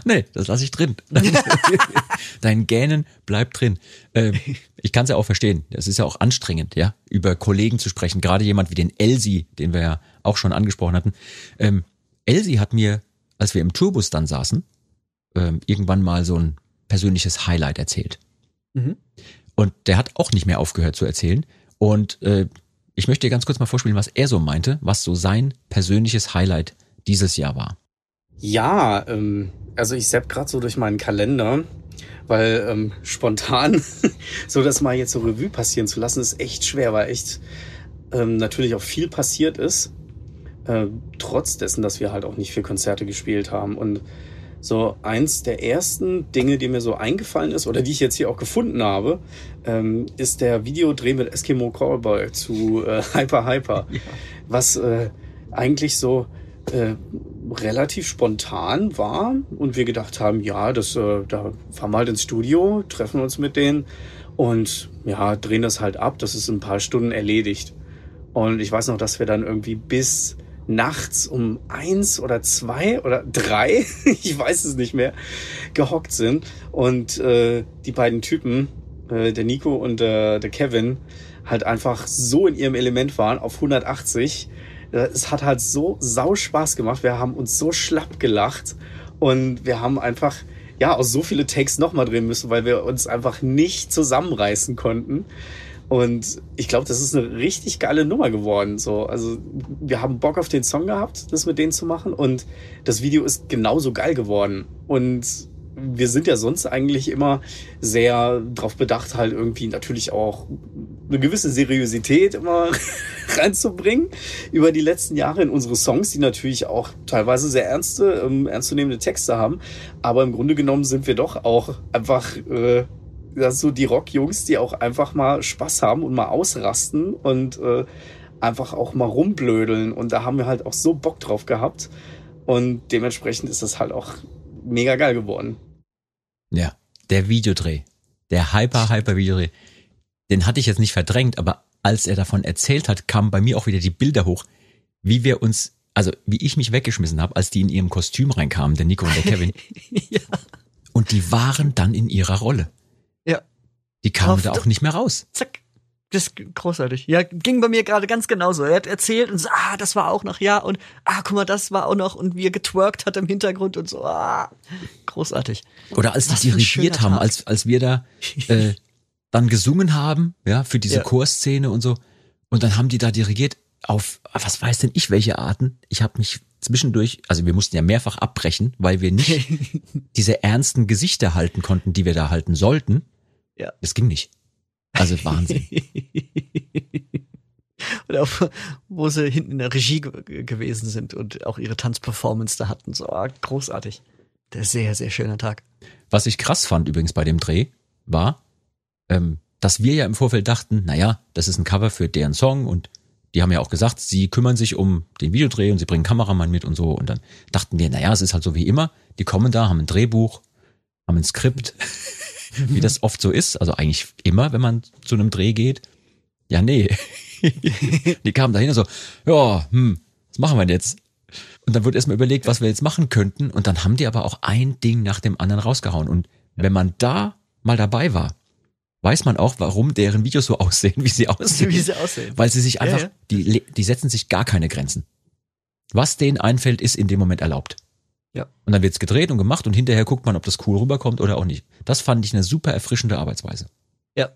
Nee, das lasse ich drin. Dein Gähnen bleibt drin. Ähm, ich kann es ja auch verstehen. Es ist ja auch anstrengend, ja, über Kollegen zu sprechen. Gerade jemand wie den Elsi, den wir ja auch schon angesprochen hatten. Ähm, Elsi hat mir, als wir im Tourbus dann saßen, ähm, irgendwann mal so ein persönliches Highlight erzählt. Mhm. Und der hat auch nicht mehr aufgehört zu erzählen. Und äh, ich möchte dir ganz kurz mal vorspielen, was er so meinte, was so sein persönliches Highlight dieses Jahr war. Ja, ähm, also ich sepp gerade so durch meinen Kalender, weil ähm, spontan so das mal jetzt so Revue passieren zu lassen, ist echt schwer, weil echt ähm, natürlich auch viel passiert ist, äh, trotz dessen, dass wir halt auch nicht viel Konzerte gespielt haben. Und so eins der ersten Dinge, die mir so eingefallen ist oder die ich jetzt hier auch gefunden habe, ähm, ist der Videodreh mit Eskimo Callboy zu äh, Hyper Hyper, was äh, eigentlich so äh, relativ spontan war und wir gedacht haben, ja, das, äh, da fahren wir halt ins Studio, treffen uns mit denen und ja, drehen das halt ab. Das ist in ein paar Stunden erledigt. Und ich weiß noch, dass wir dann irgendwie bis nachts um eins oder zwei oder drei, ich weiß es nicht mehr, gehockt sind und äh, die beiden Typen, äh, der Nico und äh, der Kevin, halt einfach so in ihrem Element waren auf 180. Äh, Es hat halt so sau Spaß gemacht. Wir haben uns so schlapp gelacht und wir haben einfach ja auch so viele Takes nochmal drehen müssen, weil wir uns einfach nicht zusammenreißen konnten. Und ich glaube, das ist eine richtig geile Nummer geworden. So, also wir haben Bock auf den Song gehabt, das mit denen zu machen. Und das Video ist genauso geil geworden. Und wir sind ja sonst eigentlich immer sehr darauf bedacht, halt irgendwie natürlich auch eine gewisse Seriosität immer reinzubringen über die letzten Jahre in unsere Songs, die natürlich auch teilweise sehr ernste, ähm, ernstzunehmende Texte haben. Aber im Grunde genommen sind wir doch auch einfach äh, ja, so die Rockjungs, die auch einfach mal Spaß haben und mal ausrasten und äh, einfach auch mal rumblödeln. Und da haben wir halt auch so Bock drauf gehabt. Und dementsprechend ist das halt auch mega geil geworden. Ja, der Videodreh. Der Hyper, Hyper Videodreh. Den hatte ich jetzt nicht verdrängt, aber als er davon erzählt hat, kamen bei mir auch wieder die Bilder hoch, wie wir uns, also wie ich mich weggeschmissen habe, als die in ihrem Kostüm reinkamen, der Nico und der Kevin. ja. Und die waren dann in ihrer Rolle. Die kamen da auch nicht mehr raus. Zack. Das ist großartig. Ja, ging bei mir gerade ganz genauso. Er hat erzählt und so, ah, das war auch noch, ja, und ah, guck mal, das war auch noch und wie er getwerkt hat im Hintergrund und so, ah, großartig. Oder als die dirigiert haben, Tag. als, als wir da äh, dann gesungen haben, ja, für diese Ja. Chorszene und so. Und dann haben die da dirigiert auf, was weiß denn ich, welche Arten. Ich habe mich zwischendurch, also wir mussten ja mehrfach abbrechen, weil wir nicht diese ernsten Gesichter halten konnten, die wir da halten sollten. Ja. Das ging nicht. Also Wahnsinn. und auch, wo sie hinten in der Regie ge gewesen sind und auch ihre Tanzperformance da hatten. So, ah, großartig. Der sehr, sehr schöner Tag. Was ich krass fand übrigens bei dem Dreh, war, ähm, dass wir ja im Vorfeld dachten, naja, das ist ein Cover für deren Song und die haben ja auch gesagt, sie kümmern sich um den Videodreh und sie bringen Kameramann mit und so. Und dann dachten wir, naja, es ist halt so wie immer. Die kommen da, haben ein Drehbuch, haben ein Skript, wie das oft so ist. Also eigentlich immer, wenn man zu einem Dreh geht. Ja, nee. die kamen dahin und so, ja, hm, was machen wir denn jetzt? Und dann wird erstmal überlegt, was wir jetzt machen könnten. Und dann haben die aber auch ein Ding nach dem anderen rausgehauen. Und wenn man da mal dabei war, weiß man auch, warum deren Videos so aussehen, wie sie aussehen. Wie sie aussehen. Weil sie sich einfach, ja. Die, die setzen sich gar keine Grenzen. Was denen einfällt, ist in dem Moment erlaubt. Ja. Und dann wird's gedreht und gemacht und hinterher guckt man, ob das cool rüberkommt oder auch nicht. Das fand ich eine super erfrischende Arbeitsweise. Ja.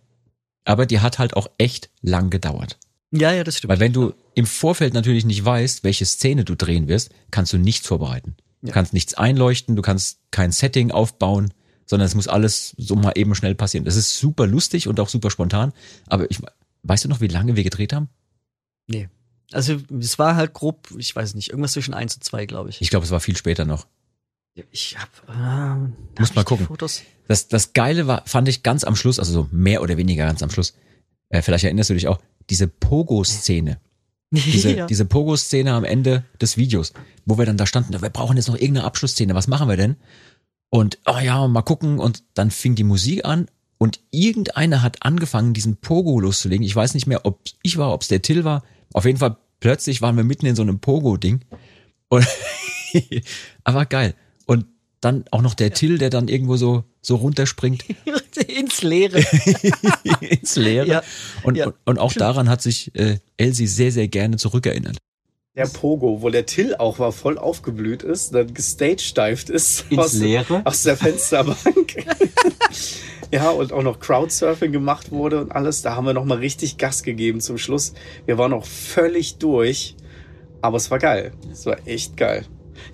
Aber die hat halt auch echt lang gedauert. Ja, ja, das stimmt. Weil wenn du im Vorfeld natürlich nicht weißt, welche Szene du drehen wirst, kannst du nichts vorbereiten. Du Ja. kannst nichts einleuchten, du kannst kein Setting aufbauen, sondern es muss alles so mal eben schnell passieren. Das ist super lustig und auch super spontan. Aber ich, weißt du noch, wie lange wir gedreht haben? Nee. Also es war halt grob, ich weiß nicht, irgendwas zwischen eins und zwei, glaube ich. Ich glaube, es war viel später noch. Ich hab, ähm, Muss hab mal gucken. Fotos? Das, das Geile war, fand ich ganz am Schluss, also so mehr oder weniger ganz am Schluss, äh, vielleicht erinnerst du dich auch, diese Pogo-Szene. Diese, ja. diese Pogo-Szene am Ende des Videos, wo wir dann da standen, wir brauchen jetzt noch irgendeine Abschlussszene, was machen wir denn? Und, oh ja, mal gucken, und dann fing die Musik an und irgendeiner hat angefangen, diesen Pogo loszulegen. Ich weiß nicht mehr, ob ich war, ob es der Till war. Auf jeden Fall, plötzlich waren wir mitten in so einem Pogo-Ding. Und aber geil. Und dann auch noch der Till, der dann irgendwo so, so runterspringt Ins Leere. ins Leere. Ja, und, ja, und, und auch daran hat sich äh, Elsie sehr, sehr gerne zurückerinnert. Der Pogo, wo der Till auch war, voll aufgeblüht ist, dann gestagedived ist. Ins aus, Leere? Aus der Fensterbank. ja, und auch noch Crowdsurfing gemacht wurde und alles. Da haben wir nochmal richtig Gas gegeben zum Schluss. Wir waren noch völlig durch. Aber es war geil. Es war echt geil.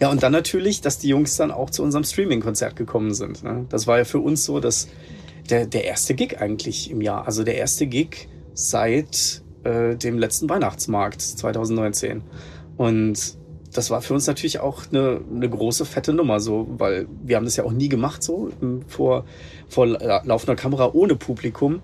Ja, und dann natürlich, dass die Jungs dann auch zu unserem Streaming-Konzert gekommen sind. Ne? Das war ja für uns so, dass der, der erste Gig eigentlich im Jahr. Also der erste Gig seit äh, dem letzten Weihnachtsmarkt 2019. Und das war für uns natürlich auch eine, eine große, fette Nummer, so, weil wir haben das ja auch nie gemacht, so ähm, vor, vor la- laufender Kamera ohne Publikum.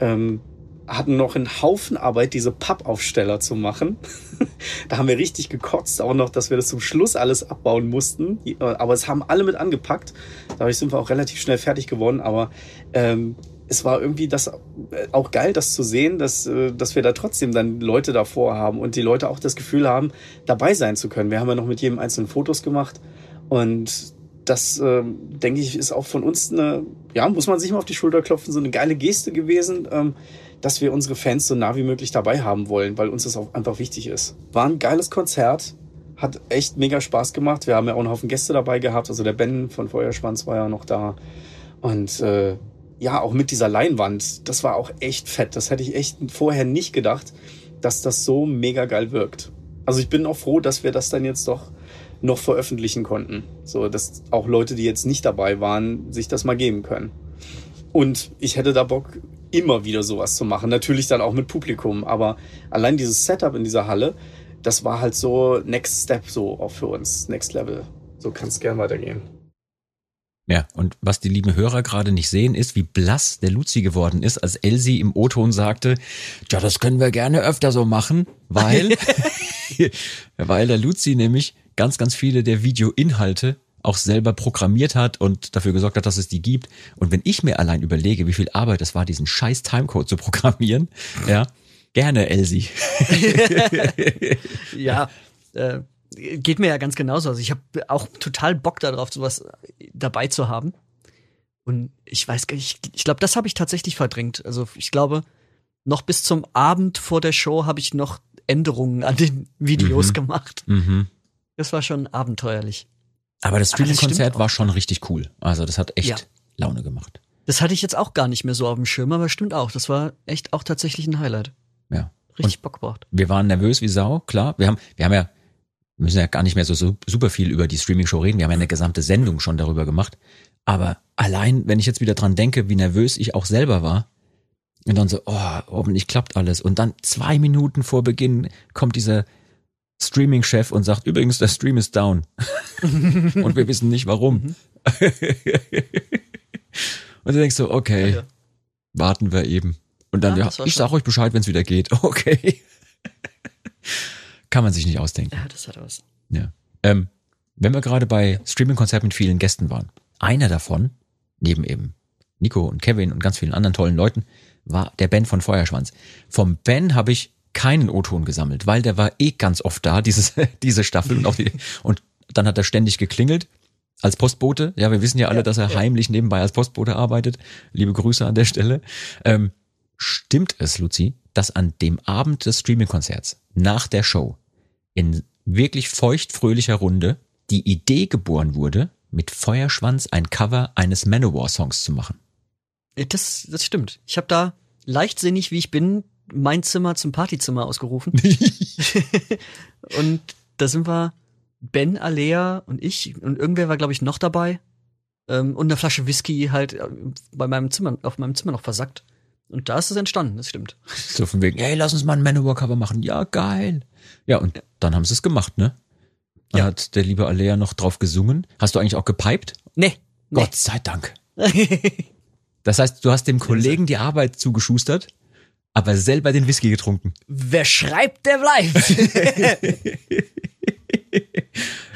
Ähm, hatten noch einen Haufen Arbeit, diese Pappaufsteller zu machen. da haben wir richtig gekotzt, auch noch, dass wir das zum Schluss alles abbauen mussten. Aber es haben alle mit angepackt. Dadurch sind wir auch relativ schnell fertig geworden. Aber ähm, es war irgendwie das äh, auch geil, das zu sehen, dass, äh, dass wir da trotzdem dann Leute davor haben und die Leute auch das Gefühl haben, dabei sein zu können. Wir haben ja noch mit jedem einzelnen Fotos gemacht und das, ähm, denke ich, ist auch von uns eine, ja, muss man sich mal auf die Schulter klopfen, so eine geile Geste gewesen, ähm, dass wir unsere Fans so nah wie möglich dabei haben wollen, weil uns das auch einfach wichtig ist. War ein geiles Konzert, hat echt mega Spaß gemacht. Wir haben ja auch einen Haufen Gäste dabei gehabt, also der Ben von Feuerschwanz war ja noch da und äh, ja, auch mit dieser Leinwand, das war auch echt fett. Das hätte ich echt vorher nicht gedacht, dass das so mega geil wirkt. Also ich bin auch froh, dass wir das dann jetzt doch noch veröffentlichen konnten. So, dass auch Leute, die jetzt nicht dabei waren, sich das mal geben können. Und ich hätte da Bock, immer wieder sowas zu machen. Natürlich dann auch mit Publikum. Aber allein dieses Setup in dieser Halle, das war halt so Next Step so auch für uns. Next Level. So kann es gern weitergehen. Ja, und was die lieben Hörer gerade nicht sehen, ist, wie blass der Luzi geworden ist, als Elsie im O-Ton sagte, ja, das können wir gerne öfter so machen, weil, weil der Luzi nämlich ganz, ganz viele der Videoinhalte auch selber programmiert hat und dafür gesorgt hat, dass es die gibt. Und wenn ich mir allein überlege, wie viel Arbeit es war, diesen scheiß Timecode zu programmieren, ja, gerne Elsie. ja, äh, geht mir ja ganz genauso. Also ich habe auch total Bock darauf, sowas dabei zu haben. Und ich weiß gar nicht, ich, ich glaube, das habe ich tatsächlich verdrängt. Also ich glaube, noch bis zum Abend vor der Show habe ich noch Änderungen an den Videos Mhm. gemacht. Mhm. Das war schon abenteuerlich. Aber das Streaming-Konzert war schon richtig cool. Also das hat echt Ja. Laune gemacht. Das hatte ich jetzt auch gar nicht mehr so auf dem Schirm, aber stimmt auch. Das war echt auch tatsächlich ein Highlight. Ja. Richtig Bock gebracht. wir waren nervös wie Sau, klar. Wir haben, wir haben ja, wir müssen ja gar nicht mehr so su- super viel über die Streaming-Show reden. Wir haben ja eine gesamte Sendung schon darüber gemacht. Aber allein, wenn ich jetzt wieder dran denke, wie nervös ich auch selber war, und dann so, oh, hoffentlich klappt alles. Und dann zwei Minuten vor Beginn kommt dieser Streaming-Chef und sagt, übrigens, der Stream ist down. und wir wissen nicht warum. und du denkst so, okay, Ja, ja. warten wir eben. Und dann, Ja, ich sag euch Bescheid, wenn es wieder geht. Okay. Kann man sich nicht ausdenken. Ja, das hat was. Ja. Ähm, wenn wir gerade bei Streaming-Konzert mit vielen Gästen waren, einer davon, neben eben Nico und Kevin und ganz vielen anderen tollen Leuten, war der Ben von Feuerschwanz. Vom Ben habe ich keinen O-Ton gesammelt, weil der war eh ganz oft da, dieses, diese Staffel und auch die, und dann hat er ständig geklingelt als Postbote. Ja, wir wissen ja alle, dass er heimlich nebenbei als Postbote arbeitet. Liebe Grüße an der Stelle. Ähm, stimmt es, Luzi, dass an dem Abend des Streaming-Konzerts nach der Show in wirklich feuchtfröhlicher Runde die Idee geboren wurde, mit Feuerschwanz ein Cover eines Manowar-Songs zu machen? Äh, Das, das stimmt. Ich habe da leichtsinnig, wie ich bin, mein Zimmer zum Partyzimmer ausgerufen. und da sind wir Ben, Alea und ich und irgendwer war, glaube ich, noch dabei. Ähm, und eine Flasche Whisky halt äh, bei meinem Zimmer, auf meinem Zimmer noch versackt. Und da ist es entstanden, das stimmt. So von wegen, hey, lass uns mal ein Manowar-Cover machen. Ja, geil. Ja, und dann haben sie es gemacht, ne? Dann Ja. hat der liebe Alea noch drauf gesungen. Hast du eigentlich auch gepiped? Nee. nee. Gott sei Dank. Das heißt, du hast dem Kollegen die Arbeit zugeschustert, aber selber den Whisky getrunken. Wer schreibt, der bleibt.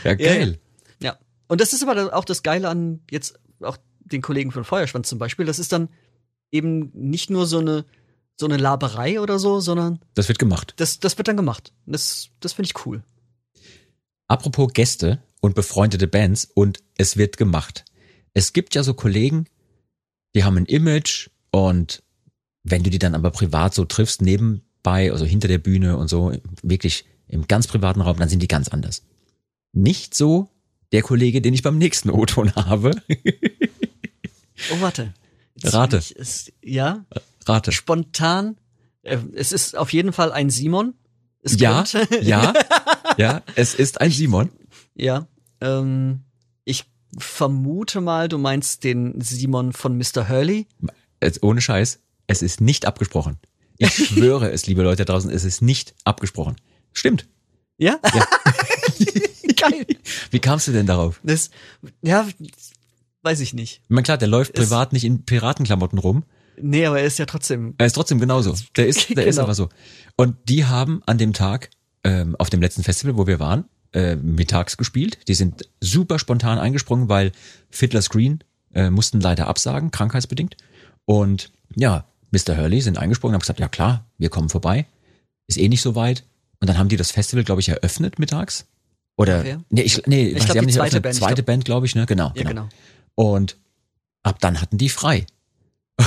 Ja, geil. Ja. Und das ist aber auch das Geile an jetzt auch den Kollegen von Feuerschwanz zum Beispiel. Das ist dann eben nicht nur so eine, so eine Laberei oder so, sondern Das wird gemacht. das, das wird dann gemacht. Das, das finde ich cool. Apropos Gäste und befreundete Bands und es wird gemacht. Es gibt ja so Kollegen, die haben ein Image und wenn du die dann aber privat so triffst, nebenbei, also hinter der Bühne und so, wirklich im ganz privaten Raum, dann sind die ganz anders. Nicht so der Kollege, den ich beim nächsten O-Ton habe. Oh, warte. Rate. Ziemlich Ist, ja, Rate. spontan. Äh, es ist auf jeden Fall ein Simon. Es Ja, könnte- ja, ja, es ist ein Simon. ja. Ähm, ich vermute mal, du meinst den Simon von Mr. Hurley. Es, ohne Scheiß, es ist nicht abgesprochen. Ich schwöre es, liebe Leute da draußen, es ist nicht abgesprochen. Stimmt. Ja? Geil. Wie kamst du denn darauf? Das, ja, weiß ich nicht. Ich meine, klar, der läuft Es- privat nicht in Piratenklamotten rum. Nee, aber er ist ja trotzdem. Er ist trotzdem genauso. Der ist, der ist Genau. aber so. Und die haben an dem Tag, ähm, auf dem letzten Festival, wo wir waren, äh, mittags gespielt. Die sind super spontan eingesprungen, weil Fiddler's Green äh, mussten leider absagen, krankheitsbedingt. Und ja, Mr. Hurley sind eingesprungen und haben gesagt, ja klar, wir kommen vorbei. Ist eh nicht so weit. Und dann haben die das Festival, glaube ich, eröffnet mittags. Oder, Okay. nee, ich, nee, Ich sie glaub, haben die nicht zweite eröffnet. Band, zweite glaub- Band, glaube ich, ne? Genau, Ja, genau. genau. Und ab dann hatten die frei.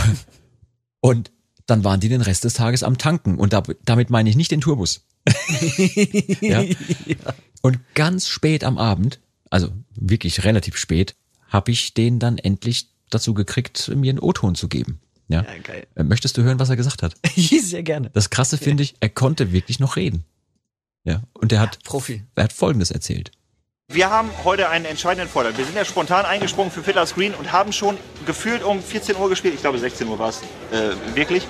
und dann waren die den Rest des Tages am Tanken. Und da, damit meine ich nicht den Tourbus. ja? Und ganz spät am Abend, also wirklich relativ spät, habe ich den dann endlich dazu gekriegt, mir einen O-Ton zu geben. Ja? Ja, geil. Äh, Möchtest du hören, was er gesagt hat? Sehr gerne. Das Krasse finde ich, er konnte wirklich noch reden. Ja, und er hat, Profi. er hat Folgendes erzählt. Wir haben heute einen entscheidenden Vorteil. Wir sind ja spontan eingesprungen für Fiddler's Green und haben schon gefühlt um 14 Uhr gespielt. Ich glaube 16 Uhr war es äh, wirklich.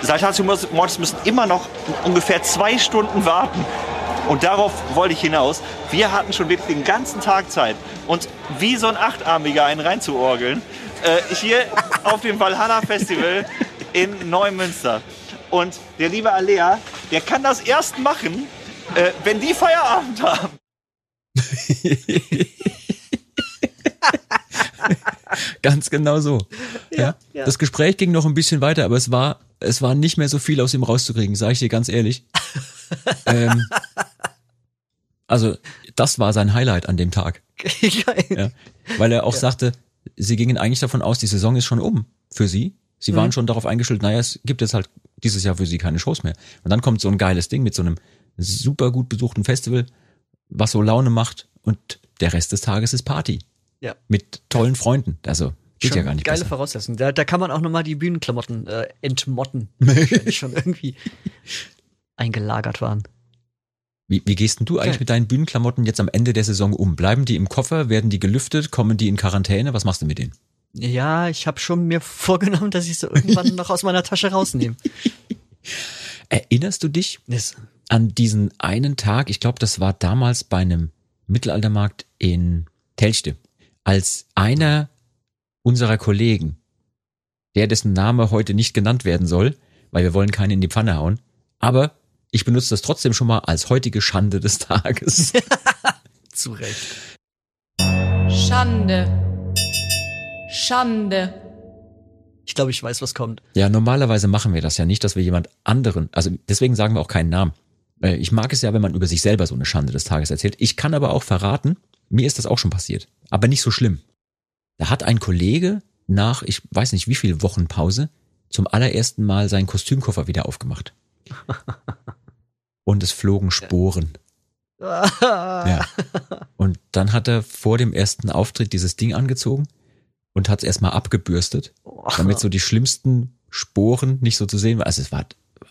Saltatio Mortis müssen immer noch ungefähr zwei Stunden warten. Und darauf wollte ich hinaus. Wir hatten schon wirklich den ganzen Tag Zeit, uns wie so ein Achtarmiger einen reinzuorgeln. Äh, hier auf dem Valhalla Festival in Neumünster. Und der liebe Alea, der kann das erst machen, äh, wenn die Feierabend haben. Ganz genau so. Ja, ja. Das Gespräch ging noch ein bisschen weiter, aber es war, es war nicht mehr so viel aus ihm rauszukriegen, sage ich dir ganz ehrlich. ähm, also, das war sein Highlight an dem Tag. Ja, weil er auch sagte, sie gingen eigentlich davon aus, die Saison ist schon um für sie. Sie waren schon darauf eingestellt, naja, es gibt jetzt halt dieses Jahr für sie keine Shows mehr. Und dann kommt so ein geiles Ding mit so einem super gut besuchten Festival, was so Laune macht und der Rest des Tages ist Party. Ja. Mit tollen Freunden. Also, geht Schon ja gar nicht geile besser. Voraussetzungen. Da, da kann man auch nochmal die Bühnenklamotten äh, entmotten, die schon irgendwie eingelagert waren. Wie, wie gehst denn du eigentlich Geil. mit deinen Bühnenklamotten jetzt am Ende der Saison um? Bleiben die im Koffer? Werden die gelüftet? Kommen die in Quarantäne? Was machst du mit denen? Ja, ich habe schon mir vorgenommen, dass ich sie irgendwann noch aus meiner Tasche rausnehme. Erinnerst du dich Das, an diesen einen Tag, ich glaube, das war damals bei einem Mittelaltermarkt in Telchte, als einer unserer Kollegen, der dessen Name heute nicht genannt werden soll, weil wir wollen keinen in die Pfanne hauen, aber ich benutze das trotzdem schon mal als heutige Schande des Tages. zu Recht. Schande. Schande. Ich glaube, ich weiß, was kommt. Ja, normalerweise machen wir das ja nicht, dass wir jemand anderen, also deswegen sagen wir auch keinen Namen. Weil Ich mag es ja, wenn man über sich selber so eine Schande des Tages erzählt. Ich kann aber auch verraten, mir ist das auch schon passiert. Aber nicht so schlimm. Da hat ein Kollege nach, ich weiß nicht wie viel Wochen Pause, zum allerersten Mal seinen Kostümkoffer wieder aufgemacht. Und es flogen Sporen. Ja. Und dann hat er vor dem ersten Auftritt dieses Ding angezogen und hat es erstmal abgebürstet, damit so die schlimmsten Sporen nicht so zu sehen waren. Also es war,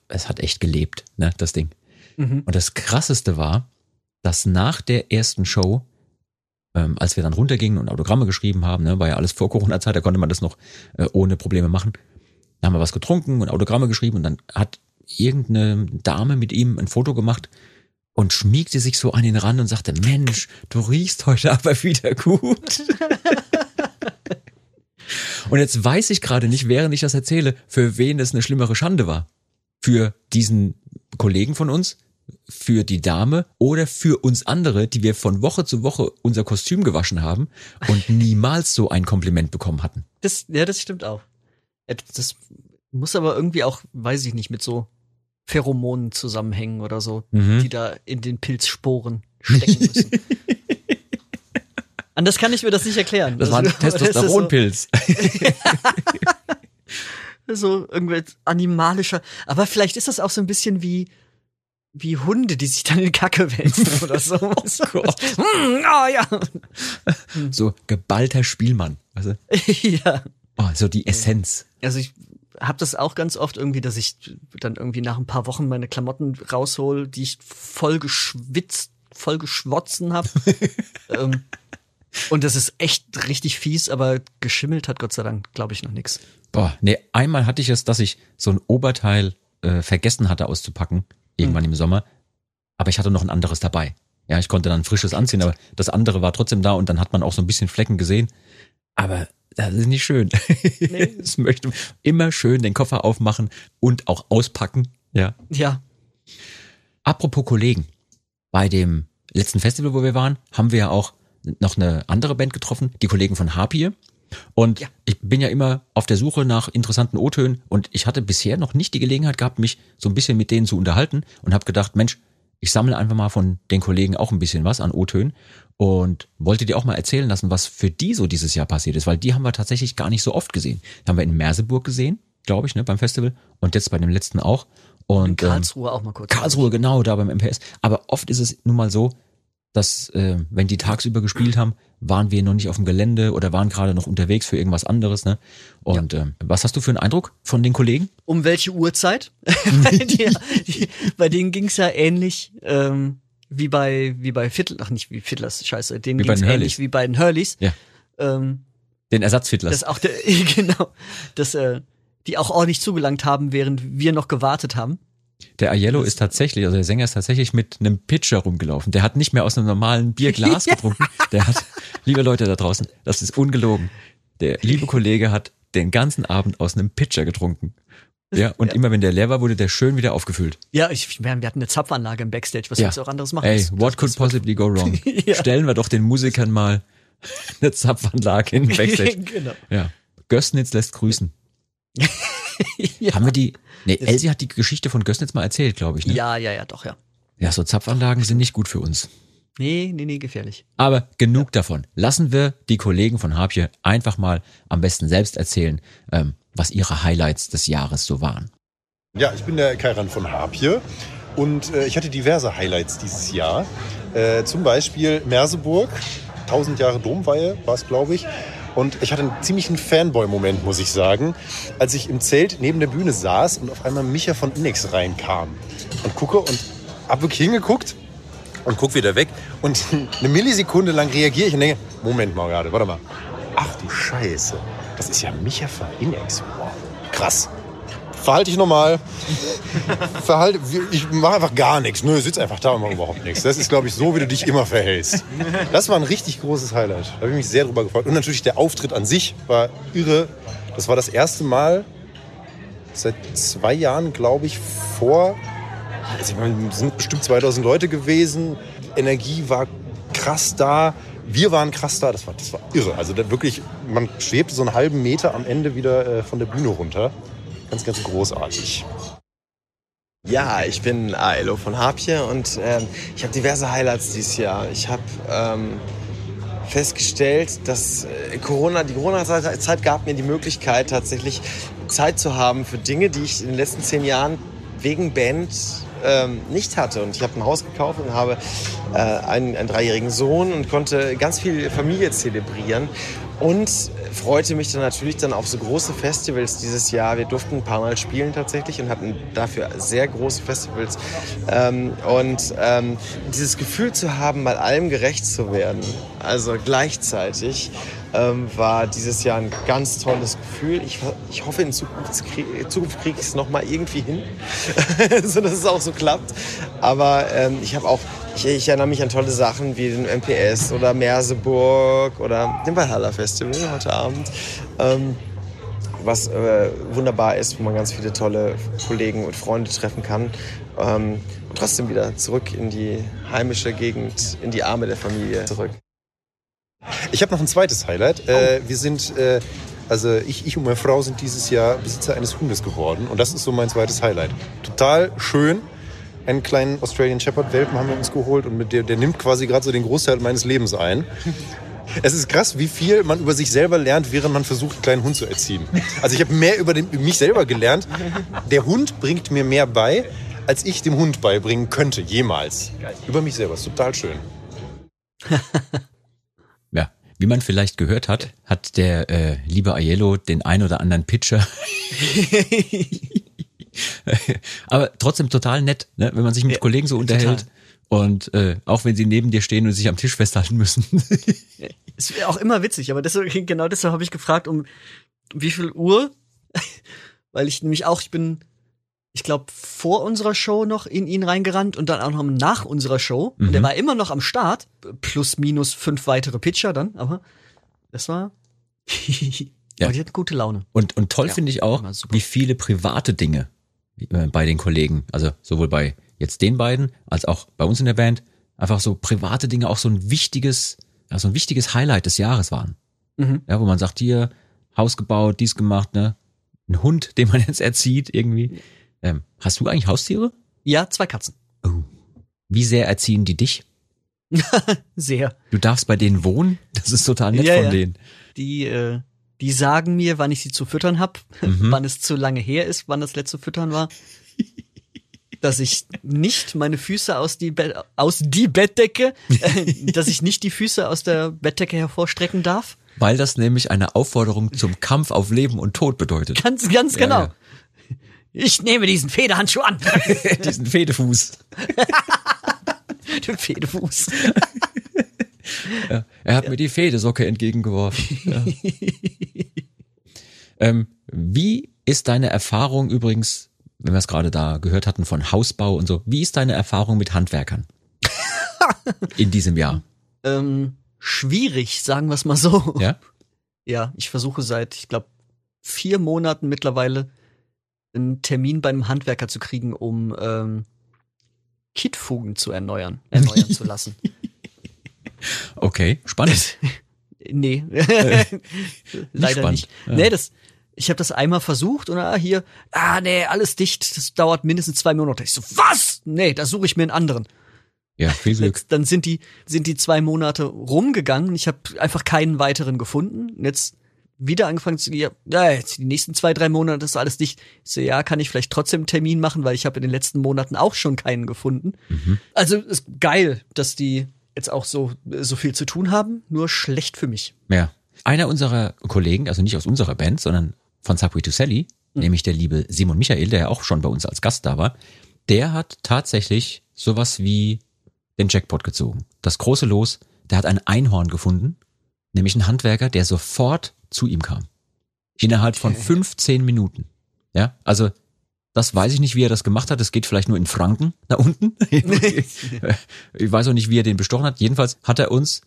es hat echt gelebt, ne, das Ding. Mhm. Und das krasseste war, dass nach der ersten Show, ähm, als wir dann runtergingen und Autogramme geschrieben haben, ne, war ja alles vor Corona-Zeit, da konnte man das noch äh, ohne Probleme machen. Da haben wir was getrunken und Autogramme geschrieben und dann hat irgendeine Dame mit ihm ein Foto gemacht und schmiegte sich so an ihn ran und sagte, Mensch, du riechst heute aber wieder gut. und jetzt weiß ich gerade nicht, während ich das erzähle, für wen es eine schlimmere Schande war. Für diesen Kollegen von uns, für die Dame oder für uns andere, die wir von Woche zu Woche unser Kostüm gewaschen haben und niemals so ein Kompliment bekommen hatten. Das, ja, das stimmt auch. Das muss aber irgendwie auch, weiß ich nicht, mit so Pheromonen zusammenhängen oder so, Mhm. die da in den Pilzsporen stecken müssen. Anders kann ich mir das nicht erklären. Das war ein Also, Testosteronpilz. So irgendwelch animalischer. Aber vielleicht ist das auch so ein bisschen wie wie Hunde, die sich dann in Kacke wälzen oder so. oh Gott. ah ja. So geballter Spielmann. Also, ja. oh, so die Essenz. Also ich habe das auch ganz oft irgendwie, dass ich dann irgendwie nach ein paar Wochen meine Klamotten raushol, die ich voll geschwitzt, voll geschwotzen habe. ähm, und das ist echt richtig fies, aber geschimmelt hat Gott sei Dank, glaube ich, noch nix. Boah, nee, einmal hatte ich es, dass ich so ein Oberteil äh, vergessen hatte auszupacken, irgendwann im Sommer, aber ich hatte noch ein anderes dabei. Ja, ich konnte dann ein frisches anziehen, aber das andere war trotzdem da und dann hat man auch so ein bisschen Flecken gesehen. Aber das ist nicht schön. Nee. Es möchte immer schön den Koffer aufmachen und auch auspacken. Ja. Ja. Apropos Kollegen, bei dem letzten Festival, wo wir waren, haben wir ja auch noch eine andere Band getroffen, die Kollegen von Harpie. Und Ja. ich bin ja immer auf der Suche nach interessanten O-Tönen und ich hatte bisher noch nicht die Gelegenheit gehabt, mich so ein bisschen mit denen zu unterhalten und habe gedacht, Mensch, ich sammle einfach mal von den Kollegen auch ein bisschen was an O-Tönen und wollte dir auch mal erzählen lassen, was für die so dieses Jahr passiert ist, weil die haben wir tatsächlich gar nicht so oft gesehen. Die haben wir in Merseburg gesehen, glaube ich, ne, beim Festival und jetzt bei dem letzten auch. Und, ähm, Karlsruhe auch mal kurz. Karlsruhe, genau, da beim MPS. Aber oft ist es nun mal so, dass äh, wenn die tagsüber gespielt haben, waren wir noch nicht auf dem Gelände oder waren gerade noch unterwegs für irgendwas anderes. Ne? Und ähm, was hast du für einen Eindruck von den Kollegen? Um welche Uhrzeit? bei, dir, die, bei denen ging's ja ähnlich ähm, wie bei wie bei Fiddler, ach nicht wie Fiddlers, scheiße, denen Wie bei ging's den ähnlich wie bei den Hurleys. Ja. Ähm, Den Ersatzfiddlers. dass auch der, genau, dass äh, die auch ordentlich zugelangt haben, während wir noch gewartet haben. Der Aiello ist tatsächlich, also der Sänger ist tatsächlich mit einem Pitcher rumgelaufen. Der hat nicht mehr aus einem normalen Bierglas getrunken. Der hat, liebe Leute da draußen, das ist ungelogen. Der liebe Kollege hat den ganzen Abend aus einem Pitcher getrunken. Ja, und immer wenn der leer war, wurde der schön wieder aufgefüllt. Ja, ich, wir wir hatten eine Zapfanlage im Backstage, was Ja. willst du auch anderes machen? Ey, Das- what could possibly go wrong? Ja. Stellen wir doch den Musikern mal eine Zapfanlage in den Backstage. genau. Ja. Gößnitz lässt grüßen. Ja. Haben wir die, nee, Elsie hat die Geschichte von Gößnitz mal erzählt, glaube ich, ne? ja, ja, ja, doch, ja. Ja, so Zapfanlagen sind nicht gut für uns. Nee, nee, nee, gefährlich. Aber genug davon. Lassen wir die Kollegen von Harpje einfach mal am besten selbst erzählen, ähm, was ihre Highlights des Jahres so waren. Ja, ich bin der Kairan von Harpje und äh, ich hatte diverse Highlights dieses Jahr. Äh, zum Beispiel Merseburg, 1000 Jahre Domweihe war es, glaube ich. Und ich hatte einen ziemlichen Fanboy-Moment, muss ich sagen, als ich im Zelt neben der Bühne saß und auf einmal Micha von Innex reinkam. Und gucke und hab wirklich hingeguckt und guck wieder weg. Und eine Millisekunde lang reagiere ich und denke, Moment mal gerade, warte mal. Ach du Scheiße, das ist ja Micha von Innex. Wow, krass. Verhalte ich normal. Verhalte, ich mache einfach gar nichts. Nö, sitz einfach da und mach überhaupt nichts. Das ist, glaube ich, so, wie du dich immer verhältst. Das war ein richtig großes Highlight. Da habe ich mich sehr drüber gefreut. Und natürlich der Auftritt an sich war irre. Das war das erste Mal seit zwei Jahren, glaube ich, vor. Also ich sind bestimmt 2000 Leute gewesen. Energie war krass da. wir waren krass da, das war, das war irre. Also wirklich, man schwebte so einen halben Meter am Ende wieder äh, von der Bühne runter. Ganz, ganz großartig. Ja, ich bin Aelo von Harpje und ähm, ich habe diverse Highlights dieses Jahr. Ich habe ähm, festgestellt, dass äh, Corona, die Corona-Zeit gab mir die Möglichkeit, tatsächlich Zeit zu haben für Dinge, die ich in den letzten zehn Jahren wegen Band ähm, nicht hatte. Und ich habe ein Haus gekauft und habe äh, einen, einen dreijährigen Sohn und konnte ganz viel Familie zelebrieren. Und freute mich dann natürlich dann auf so große Festivals dieses Jahr. Wir durften ein paar Mal spielen tatsächlich und hatten dafür sehr große Festivals. Ähm, und ähm, dieses Gefühl zu haben, mal allem gerecht zu werden, also gleichzeitig, ähm, war dieses Jahr ein ganz tolles Gefühl. Ich, ich hoffe, in Zukunft, kriege ich es nochmal irgendwie hin, so dass es auch so klappt. Aber ähm, ich habe auch, ich, ich, erinnere mich an tolle Sachen wie den MPS oder Merseburg oder dem Valhalla Festival heute Abend. Ähm, was äh, wunderbar ist, wo man ganz viele tolle Kollegen und Freunde treffen kann. Ähm, und trotzdem wieder zurück in die heimische Gegend, in die Arme der Familie zurück. Ich habe noch ein zweites Highlight. Oh. Äh, wir sind, äh, also ich, ich und meine Frau sind dieses Jahr Besitzer eines Hundes geworden. Und das ist so mein zweites Highlight. Total schön. Einen kleinen Australian Shepherd Welpen haben wir uns geholt und mit der, der nimmt quasi gerade so den Großteil meines Lebens ein. Es ist krass, wie viel man über sich selber lernt, während man versucht, einen kleinen Hund zu erziehen. Also ich habe mehr über, den, über mich selber gelernt. Der Hund bringt mir mehr bei, als ich dem Hund beibringen könnte, jemals. Über mich selber. Ist total schön. Wie man vielleicht gehört hat, hat der äh, liebe Aiello den ein oder anderen Pitcher. Aber trotzdem total nett, ne? wenn man sich mit ja, Kollegen so unterhält. Total. Und äh, auch wenn sie neben dir stehen und sich am Tisch festhalten müssen. Es wäre auch immer witzig, aber deswegen, genau deshalb habe ich gefragt, um wie viel Uhr. Weil ich nämlich auch, ich bin ich glaube, vor unserer Show noch in ihn reingerannt und dann auch noch nach unserer Show. Mhm. Und er war immer noch am Start. Plus, minus fünf weitere Pitcher dann, aber das war. ja. Aber die hatten gute Laune. Und, und toll ja, finde ich auch, wie viele private Dinge bei den Kollegen, also sowohl bei jetzt den beiden, als auch bei uns in der Band, einfach so private Dinge auch so ein wichtiges, ja, so ein wichtiges Highlight des Jahres waren. Mhm. Ja, wo man sagt, hier, Haus gebaut, dies gemacht, ne? Ein Hund, den man jetzt erzieht, irgendwie. Ähm, hast du eigentlich Haustiere? Ja, zwei Katzen. Oh. Wie sehr erziehen die dich? sehr. Du darfst bei denen wohnen? Das ist total nett ja, von ja. denen. Die, äh, die sagen mir, wann ich sie zu füttern hab, mhm. wann es zu lange her ist, wann das letzte Füttern war. dass ich nicht meine Füße aus die, Be aus die Bettdecke, äh, dass ich nicht die Füße aus der Bettdecke hervorstrecken darf. Weil das nämlich eine Aufforderung zum Kampf auf Leben und Tod bedeutet. Ganz, ganz genau. Ja, ich nehme diesen Federhandschuh an. diesen Fedefuß. Den Fedefuß. Ja, er hat ja. mir die Fedesocke entgegengeworfen. Ja. ähm, wie ist deine Erfahrung übrigens, wenn wir es gerade da gehört hatten von Hausbau und so, wie ist deine Erfahrung mit Handwerkern in diesem Jahr? Ähm, schwierig, sagen wir es mal so. Ja. Ja, ich versuche seit, ich glaube, vier Monaten mittlerweile einen Termin beim Handwerker zu kriegen, um ähm, Kittfugen zu erneuern, erneuern zu lassen. Okay, spannend. nee, leider nicht. Ja. Nee, das, ich habe das einmal versucht und ah, hier, ah, nee, alles dicht, das dauert mindestens zwei Monate. Ich so, was? Nee, da suche ich mir einen anderen. Ja, viel Glück. Dann sind die, sind die zwei Monate rumgegangen. Ich habe einfach keinen weiteren gefunden. Jetzt wieder angefangen zu, ja, jetzt die nächsten zwei, drei Monate ist alles dicht. Ich so, ja, kann ich vielleicht trotzdem einen Termin machen, weil ich habe in den letzten Monaten auch schon keinen gefunden. Mhm. Also ist geil, dass die jetzt auch so, so viel zu tun haben, nur schlecht für mich. Ja. Einer unserer Kollegen, also nicht aus unserer Band, sondern von Subway to Sally, mhm. nämlich der liebe Simon Michael, der ja auch schon bei uns als Gast da war, der hat tatsächlich sowas wie den Jackpot gezogen. Das große Los, der hat ein Einhorn gefunden, nämlich ein Handwerker, der sofort zu ihm kam. Innerhalb von 15 Minuten. Ja, also das weiß ich nicht, wie er das gemacht hat. Es geht vielleicht nur in Franken da unten. ich weiß auch nicht, wie er den bestochen hat. Jedenfalls hat er uns,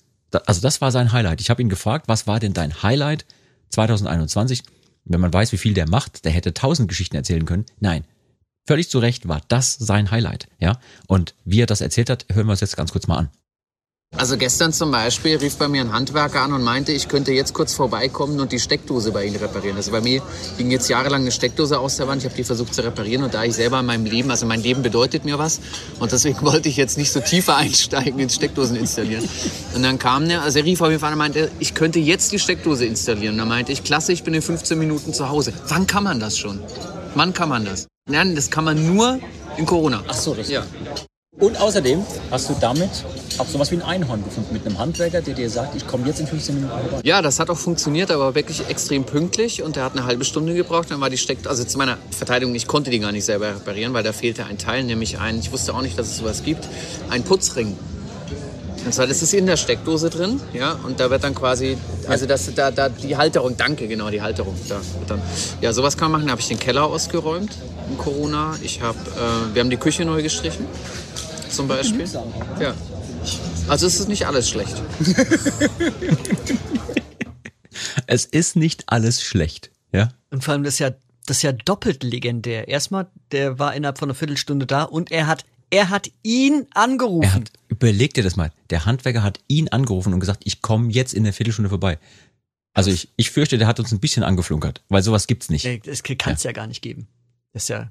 also das war sein Highlight. Ich habe ihn gefragt, was war denn dein Highlight 2021? Wenn man weiß, wie viel der macht, der hätte tausend Geschichten erzählen können. Nein, völlig zu Recht war das sein Highlight. Ja, und wie er das erzählt hat, hören wir uns jetzt ganz kurz mal an. Also gestern zum Beispiel rief bei mir ein Handwerker an und meinte, ich könnte jetzt kurz vorbeikommen und die Steckdose bei Ihnen reparieren. Also bei mir ging jetzt jahrelang eine Steckdose aus der Wand. Ich habe die versucht zu reparieren und da ich selber in meinem Leben, also mein Leben bedeutet mir was und deswegen wollte ich jetzt nicht so tiefer einsteigen ins Steckdosen installieren. Und dann kam der, also er rief auf jeden Fall und meinte, ich könnte jetzt die Steckdose installieren. Und dann meinte ich, klasse, ich bin in 15 Minuten zu Hause. Wann kann man das schon? Wann kann man das? Nein, das kann man nur in Corona. Ach so, richtig. Ja. Und außerdem hast du damit auch sowas wie ein Einhorn gefunden mit einem Handwerker, der dir sagt, ich komme jetzt in 15 Minuten vorbei. Ja, das hat auch funktioniert, aber wirklich extrem pünktlich und er hat eine halbe Stunde gebraucht. Dann war die Steck, also zu meiner Verteidigung, ich konnte die gar nicht selber reparieren, weil da fehlte ein Teil, nämlich ein, ich wusste auch nicht, dass es sowas gibt, ein Putzring. Und zwar, das ist in der Steckdose drin, ja, und da wird dann quasi, also das, da, da, die Halterung, danke, genau, die Halterung, da dann, ja, sowas kann man machen. Da habe ich den Keller ausgeräumt in Corona. Ich habe, äh, wir haben die Küche neu gestrichen, zum Beispiel. Ja. Also es ist nicht alles schlecht. Es ist nicht alles schlecht, ja? Und vor allem das ist ja, das ist ja doppelt legendär. Erstmal, der war innerhalb von einer Viertelstunde da und er hat, er hat ihn angerufen. Er hat, überleg dir das mal. Der Handwerker hat ihn angerufen und gesagt, ich komme jetzt in der Viertelstunde vorbei. Also ich, ich fürchte, der hat uns ein bisschen angeflunkert, weil sowas gibt's nicht. Äh, Das kann es ja. gar nicht geben. Das ist ja,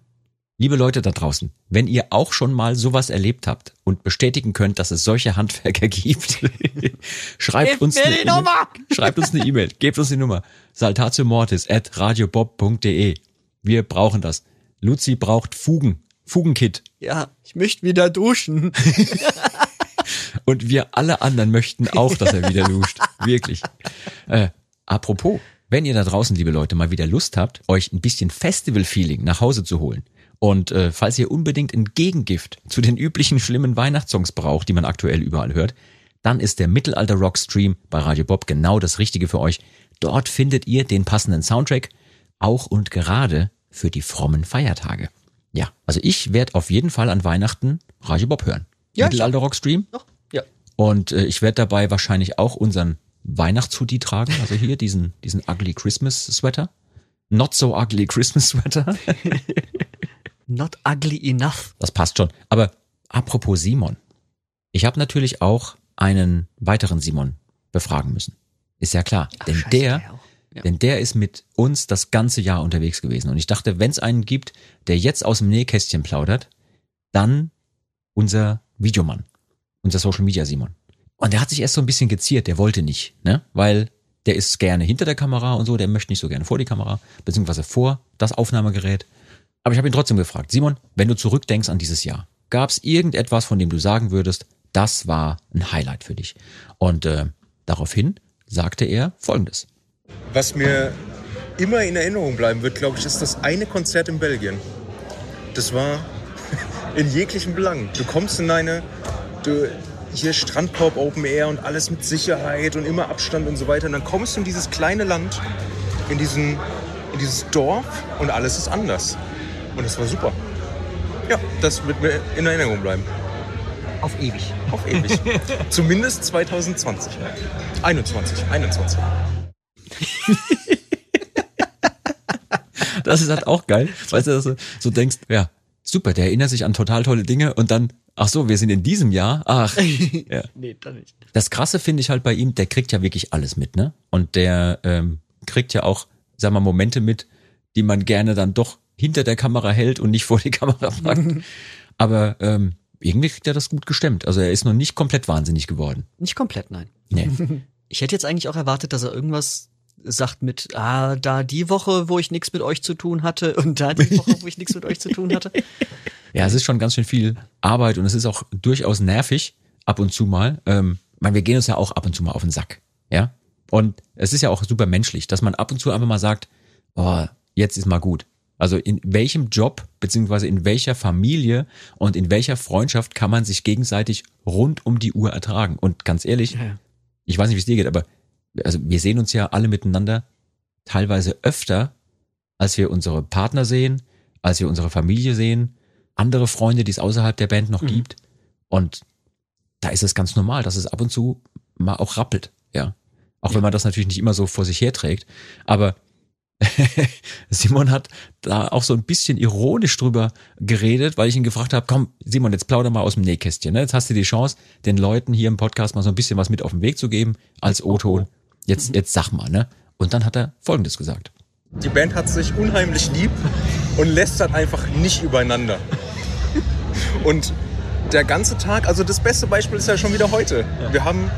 Liebe Leute da draußen, wenn ihr auch schon mal sowas erlebt habt und bestätigen könnt, dass es solche Handwerker gibt, schreibt uns mir eine die E-Mail. Nummer! Schreibt uns eine E-Mail, gebt uns die Nummer. saltatiomortis at radiobob.de. Wir brauchen das. Luzi braucht Fugen, Fugenkit. ja, ich möchte wieder duschen. Und wir alle anderen möchten auch, dass er wieder duscht. Wirklich. Äh, apropos, wenn ihr da draußen, liebe Leute, mal wieder Lust habt, euch ein bisschen Festival-Feeling nach Hause zu holen und äh, falls ihr unbedingt ein Gegengift zu den üblichen schlimmen Weihnachtssongs braucht, die man aktuell überall hört, dann ist der Mittelalter Rock Stream bei Radio Bob genau das Richtige für euch. Dort findet ihr den passenden Soundtrack, auch und gerade für die frommen Feiertage. Ja, also ich werde auf jeden Fall an Weihnachten Radio Bob hören. Ja, Mittelalter Rock Stream. Doch, ja. Und äh, ich werde dabei wahrscheinlich auch unseren Weihnachtshoodie tragen, also hier diesen, diesen ugly Christmas Sweater. Not so ugly Christmas Sweater. Not ugly enough. Das passt schon. Aber apropos Simon. Ich habe natürlich auch einen weiteren Simon befragen müssen. Ist ja klar. denn scheiße, der. Ja. denn der ist mit uns das ganze Jahr unterwegs gewesen. Und ich dachte, wenn es einen gibt, der jetzt aus dem Nähkästchen plaudert, dann unser Videomann, unser Social Media Simon. Und der hat sich erst so ein bisschen geziert, der wollte nicht, ne? Weil der ist gerne hinter der Kamera und so, der möchte nicht so gerne vor die Kamera, beziehungsweise vor das Aufnahmegerät. Aber ich habe ihn trotzdem gefragt, Simon, wenn du zurückdenkst an dieses Jahr, gab es irgendetwas, von dem du sagen würdest, das war ein Highlight für dich? Und äh, daraufhin sagte er Folgendes. Was mir immer in Erinnerung bleiben wird, glaube ich, ist das eine Konzert in Belgien. Das war in jeglichen Belangen. Du kommst in eine, du, hier Strandkorb Open Air und alles mit Sicherheit und immer Abstand und so weiter. Und dann kommst du in dieses kleine Land, in, diesen, in dieses Dorf und alles ist anders. Und das war super. Ja, das wird mir in Erinnerung bleiben. Auf ewig. Auf ewig. Zumindest 2020. 21, 21. Das ist halt auch geil, weißt du, dass du so denkst, ja, super, der erinnert sich an total tolle Dinge und dann, ach so, wir sind in diesem Jahr, ach, ja. Nee, dann nicht. Das Krasse finde ich halt bei ihm, der kriegt ja wirklich alles mit, ne? Und der ähm, kriegt ja auch, sag mal, Momente mit, die man gerne dann doch hinter der Kamera hält und nicht vor die Kamera packt. Aber ähm, irgendwie kriegt er das gut gestemmt. Also er ist noch nicht komplett wahnsinnig geworden. Nicht komplett, nein. Nee. Ich hätte jetzt eigentlich auch erwartet, dass er irgendwas sagt mit, ah, da die Woche, wo ich nichts mit euch zu tun hatte und da die Woche, wo ich nichts mit euch zu tun hatte. Ja, es ist schon ganz schön viel Arbeit und es ist auch durchaus nervig ab und zu mal. Ähm, ich meine, wir gehen uns ja auch ab und zu mal auf den Sack, ja. Und es ist ja auch super menschlich, dass man ab und zu einfach mal sagt, oh, jetzt ist mal gut. Also in welchem Job beziehungsweise in welcher Familie und in welcher Freundschaft kann man sich gegenseitig rund um die Uhr ertragen? Und ganz ehrlich, Ja. ich weiß nicht, wie es dir geht, aber also wir sehen uns ja alle miteinander teilweise öfter, als wir unsere Partner sehen, als wir unsere Familie sehen, andere Freunde, die es außerhalb der Band noch Mhm. gibt. Und da ist es ganz normal, dass es ab und zu mal auch rappelt, ja. Auch wenn man das natürlich nicht immer so vor sich herträgt. Aber Simon hat da auch so ein bisschen ironisch drüber geredet, weil ich ihn gefragt habe, komm, Simon, jetzt plauder mal aus dem Nähkästchen. Ne? Jetzt hast du die Chance, den Leuten hier im Podcast mal so ein bisschen was mit auf den Weg zu geben als O-Ton. Jetzt, jetzt sag mal, ne? Und dann hat er Folgendes gesagt. Die Band hat sich unheimlich lieb und lästert einfach nicht übereinander. Und der ganze Tag, also das beste Beispiel ist ja schon wieder heute. Wir haben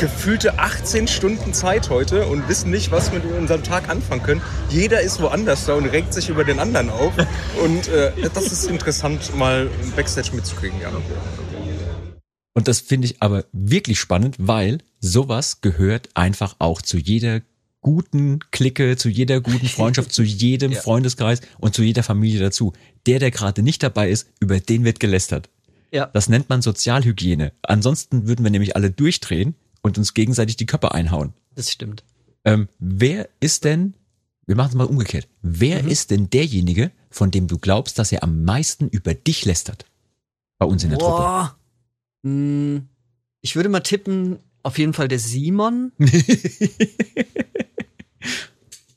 gefühlte 18 Stunden Zeit heute und wissen nicht, was wir mit unserem Tag anfangen können. Jeder ist woanders da und regt sich über den anderen auf. Und äh, das ist interessant, mal Backstage mitzukriegen, ja. Und das finde ich aber wirklich spannend, weil sowas gehört einfach auch zu jeder guten Clique, zu jeder guten Freundschaft, zu jedem Ja. Freundeskreis und zu jeder Familie dazu. Der, der gerade nicht dabei ist, über den wird gelästert. Ja. Das nennt man Sozialhygiene. Ansonsten würden wir nämlich alle durchdrehen und uns gegenseitig die Köpfe einhauen. Das stimmt. Ähm, wer ist denn, wir machen es mal umgekehrt, wer ist denn derjenige, von dem du glaubst, dass er am meisten über dich lästert? Bei uns in der Truppe. Boah. Hm, ich würde mal tippen, auf jeden Fall der Simon.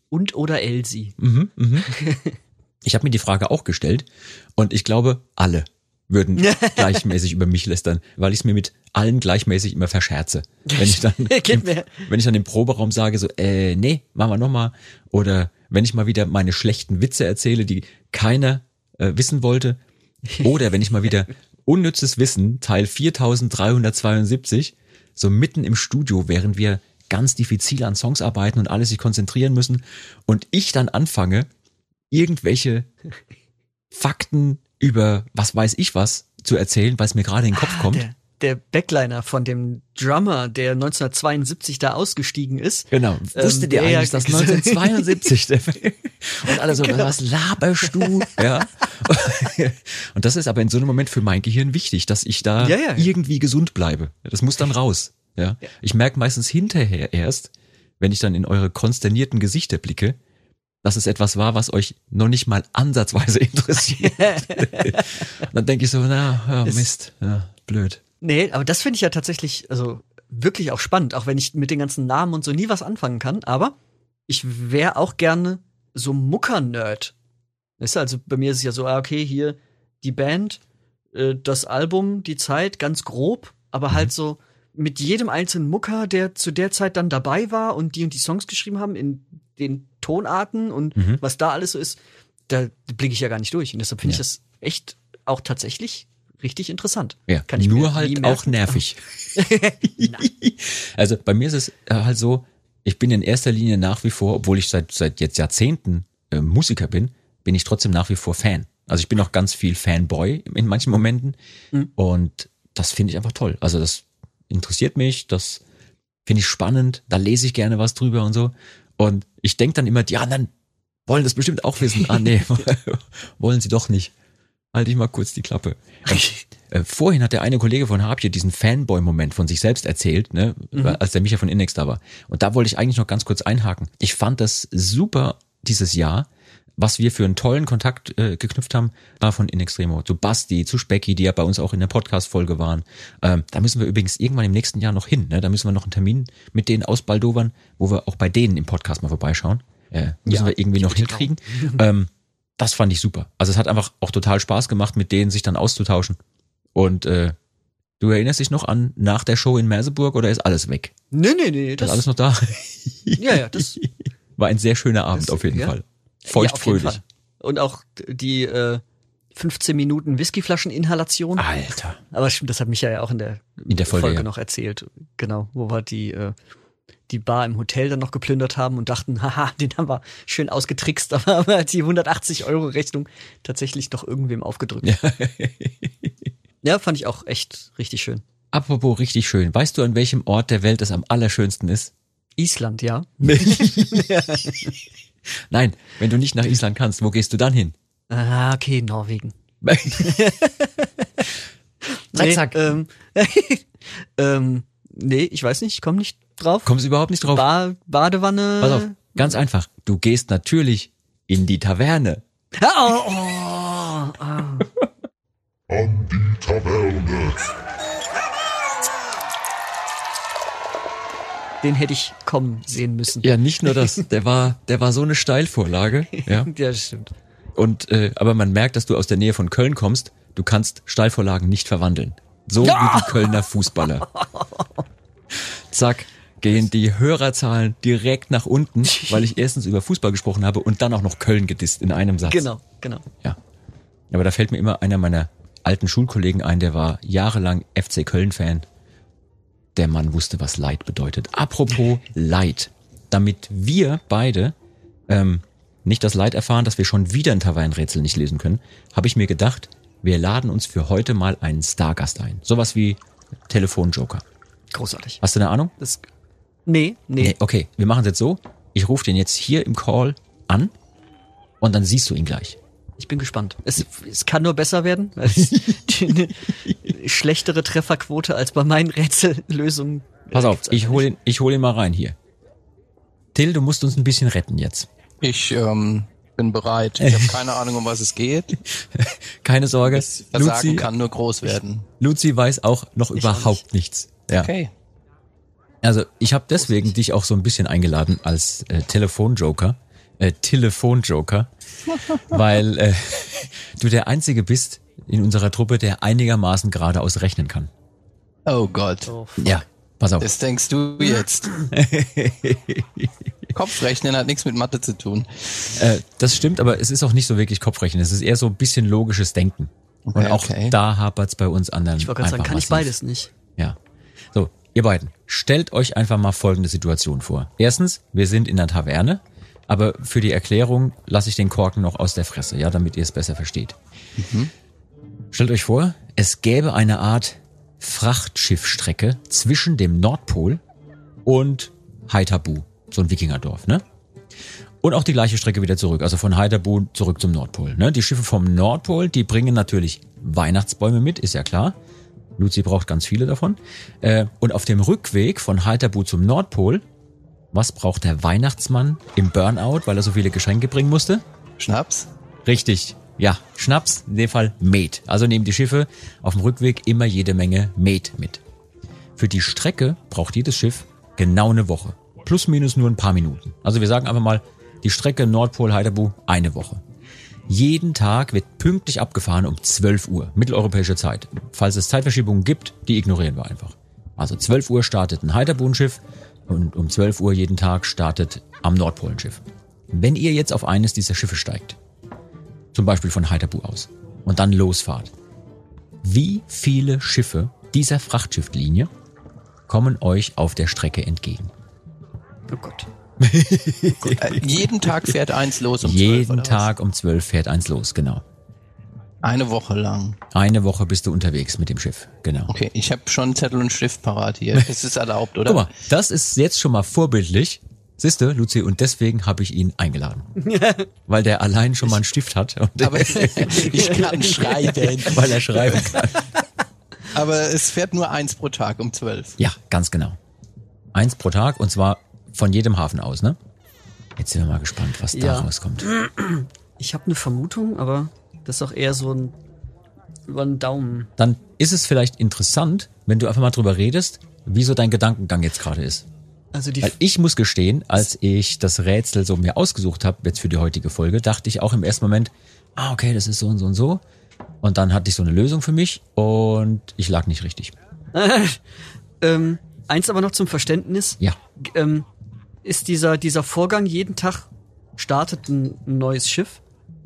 und oder Elsie. Mhm, mhm. Ich habe mir die Frage auch gestellt und ich glaube, alle würden gleichmäßig über mich lästern, weil ich es mir mit allen gleichmäßig immer verscherze. Wenn ich dann, im, wenn ich dann im Proberaum sage so, äh, nee, machen wir nochmal. Oder wenn ich mal wieder meine schlechten Witze erzähle, die keiner äh, wissen wollte. Oder wenn ich mal wieder unnützes Wissen, Teil 4372, so mitten im Studio, während wir ganz diffizil an Songs arbeiten und alle sich konzentrieren müssen und ich dann anfange, irgendwelche Fakten über was weiß ich was zu erzählen, weil es mir gerade in den Kopf kommt. Der, der Backliner von dem Drummer, der 1972 da ausgestiegen ist. Genau. Wusstet ihr der ja eigentlich, dass 1972 der Und alle so, Genau. was laberst du? Ja. Und das ist aber in so einem Moment für mein Gehirn wichtig, dass ich da Ja, ja. irgendwie gesund bleibe. Das muss dann raus. Ja. Ich merke meistens hinterher erst, wenn ich dann in eure konsternierten Gesichter blicke, dass es etwas war, was euch noch nicht mal ansatzweise interessiert. dann denke ich so, na, Es- Mist, ja, blöd. Nee, aber das finde ich ja tatsächlich, also wirklich auch spannend, auch wenn ich mit den ganzen Namen und so nie was anfangen kann. Aber ich wäre auch gerne so Mucker-Nerd. Weißt du, also bei mir ist es ja so, ah, okay, hier die Band, äh, das Album, die Zeit, ganz grob, aber halt so mit jedem einzelnen Mucker, der zu der Zeit dann dabei war und die und die Songs geschrieben haben, in den Tonarten und Mhm. was da alles so ist, da blicke ich ja gar nicht durch. Und deshalb finde ich Ja. das echt auch tatsächlich richtig interessant. Ja, Kann ich nur halt auch nervig. also bei mir ist es halt so, ich bin in erster Linie nach wie vor, obwohl ich seit, seit jetzt Jahrzehnten äh, Musiker bin, bin ich trotzdem nach wie vor Fan. Also ich bin auch ganz viel Fanboy in manchen Momenten Mhm. und das finde ich einfach toll. Also das interessiert mich, das finde ich spannend, da lese ich gerne was drüber und so. Und ich denke dann immer, die anderen wollen das bestimmt auch wissen. Ah nee, wollen sie doch nicht. Halte ich mal kurz die Klappe. Äh, vorhin hat der eine Kollege von Harpje diesen Fanboy-Moment von sich selbst erzählt, ne, Mhm. als der Micha von Index da war. Und da wollte ich eigentlich noch ganz kurz einhaken. Ich fand das super dieses Jahr, was wir für einen tollen Kontakt äh, geknüpft haben, war von Inextremo zu Basti, zu Specky, die ja bei uns auch in der Podcast-Folge waren. Ähm, da müssen wir übrigens irgendwann im nächsten Jahr noch hin. Ne? Da müssen wir noch einen Termin mit denen ausbaldowern, wo wir auch bei denen im Podcast mal vorbeischauen. Äh, müssen Ja, wir irgendwie noch hinkriegen. ähm, das fand ich super. Also es hat einfach auch total Spaß gemacht, mit denen sich dann auszutauschen. Und äh, du erinnerst dich noch an nach der Show in Merseburg oder ist alles weg? Nee, nee, nee. Ist Das, alles noch da? ja, ja, das War ein sehr schöner Abend Das- auf jeden ja. Fall. Ja, Feuchtfröhlich. Fall. Und auch die äh, 15 Minuten Whiskyflascheninhalation. Alter. Aber stimmt, das hat Micha ja auch in der, In der Folge, ja. noch erzählt. Genau, wo wir die, äh, die Bar im Hotel dann noch geplündert haben und dachten, haha, den haben wir schön ausgetrickst, aber haben halt die 180 Euro Rechnung tatsächlich noch irgendwem aufgedrückt. Ja. Ja, fand ich auch echt richtig schön. Apropos richtig schön. Weißt du, an welchem Ort der Welt es am allerschönsten ist? Island, ja. Nein, wenn du nicht nach Island kannst, wo gehst du dann hin? Ah, okay, Norwegen. Drecksack. Nee, ähm, ähm, nee, ich weiß nicht, ich komme nicht drauf. Kommst du überhaupt nicht drauf? Ba Badewanne. Pass auf, ganz einfach. Du gehst natürlich in die Taverne. Ah, Oh, oh, ah. An die Taverne. Den hätte ich kommen sehen müssen. Ja, nicht nur das, der war, der war so eine Steilvorlage. Ja, ja stimmt. Und äh, aber man merkt, dass du aus der Nähe von Köln kommst. Du kannst Steilvorlagen nicht verwandeln. So Ja! wie die Kölner Fußballer. Zack, gehen die Hörerzahlen direkt nach unten, weil ich erstens über Fußball gesprochen habe und dann auch noch Köln gedisst in einem Satz. Genau, genau. Aber da fällt mir immer einer meiner alten Schulkollegen ein, der war jahrelang FC Köln-Fan. Der Mann wusste, was Leid bedeutet. Apropos Leid. Damit wir beide ähm, nicht das Leid erfahren, dass wir schon wieder ein Tavernenrätsel nicht lesen können, habe ich mir gedacht, wir laden uns für heute mal einen Stargast ein. Sowas wie Telefonjoker. Großartig. Hast du eine Ahnung? Das, nee, nee. Okay, wir machen es jetzt so. Ich rufe den jetzt hier im Call an und dann siehst du ihn gleich. Ich bin gespannt. Es, es kann nur besser werden. Es eine schlechtere Trefferquote als bei meinen Rätsellösungen. Pass auf, ich hol ihn, ich hol ihn mal rein hier. Till, du musst uns ein bisschen retten jetzt. Ich ähm, bin bereit. Ich habe keine Ahnung, um was es geht. Keine Sorge. Versagen Luzi, kann nur groß werden. Luzi weiß auch noch überhaupt nichts. Ja. Okay. Also ich habe deswegen dich auch so ein bisschen eingeladen als äh, Telefonjoker, äh, Telefonjoker, weil äh, du der Einzige bist in unserer Truppe, der einigermaßen geradeaus rechnen kann. Oh Gott. Ja, pass auf. Das denkst du jetzt. Kopfrechnen hat nichts mit Mathe zu tun. Äh, das stimmt, aber es ist auch nicht so wirklich Kopfrechnen. Es ist eher so ein bisschen logisches Denken. Und Okay, auch okay. da hapert's bei uns anderen. Ich wollte gerade sagen, kann ich massiv. beides nicht. Ja. So, ihr beiden, stellt euch einfach mal folgende Situation vor. Erstens, wir sind in der Taverne, aber für die Erklärung lasse ich den Korken noch aus der Fresse, ja, damit ihr es besser versteht. Stellt euch vor, es gäbe eine Art Frachtschiffstrecke zwischen dem Nordpol und Haithabu, so ein Wikingerdorf, ne? Und auch die gleiche Strecke wieder zurück, also von Haithabu zurück zum Nordpol. Ne? Die Schiffe vom Nordpol, die bringen natürlich Weihnachtsbäume mit, ist ja klar. Luzi braucht ganz viele davon. Äh, und auf dem Rückweg von Haithabu zum Nordpol, was braucht der Weihnachtsmann im Burnout, weil er so viele Geschenke bringen musste? Schnaps? Richtig. Ja, Schnaps, in dem Fall Met. Also nehmen die Schiffe auf dem Rückweg immer jede Menge Met mit. Für die Strecke braucht jedes Schiff genau eine Woche. Plus minus nur ein paar Minuten. Also wir sagen einfach mal, die Strecke Nordpol-Heidebu eine Woche. Jeden Tag wird pünktlich abgefahren um 12 Uhr, mitteleuropäische Zeit. Falls es Zeitverschiebungen gibt, die ignorieren wir einfach. Also 12 Uhr startet ein Heidebu-Schiff und um 12 Uhr jeden Tag startet am Nordpol ein Schiff. Wenn ihr jetzt auf eines dieser Schiffe steigt, zum Beispiel von Haithabu aus, und dann losfahrt. Wie viele Schiffe dieser Frachtschifflinie kommen euch auf der Strecke entgegen? Oh Gott. Äh, jeden Tag fährt eins los um 12 Jeden oder was? Tag um 12 fährt eins los, genau. Eine Woche lang. Eine Woche bist du unterwegs mit dem Schiff, genau. Okay, ich habe schon Zettel und Stift parat hier. Das ist erlaubt, oder? Guck mal, das ist jetzt schon mal vorbildlich. Siehst du, Luzi, und deswegen habe ich ihn eingeladen. Weil der allein schon mal einen Stift hat. Und Aber ich kann schreiben. Weil er schreiben kann. Aber es fährt nur eins pro Tag um 12. Ja, ganz genau. Eins pro Tag und zwar von jedem Hafen aus, ne? Jetzt sind wir mal gespannt, was da Ja. rauskommt. Ich habe eine Vermutung, aber das ist auch eher so ein über den Daumen. Dann ist es vielleicht interessant, wenn du einfach mal drüber redest, wie so dein Gedankengang jetzt gerade ist. Also die Weil ich muss gestehen, als ich das Rätsel so mir ausgesucht habe, jetzt für die heutige Folge, dachte ich auch im ersten Moment, ah, okay, das ist so und so und so. Und dann hatte ich so eine Lösung für mich und ich lag nicht richtig. ähm, eins aber noch zum Verständnis. Ja. Ähm, ist dieser, dieser Vorgang jeden Tag startet ein neues Schiff?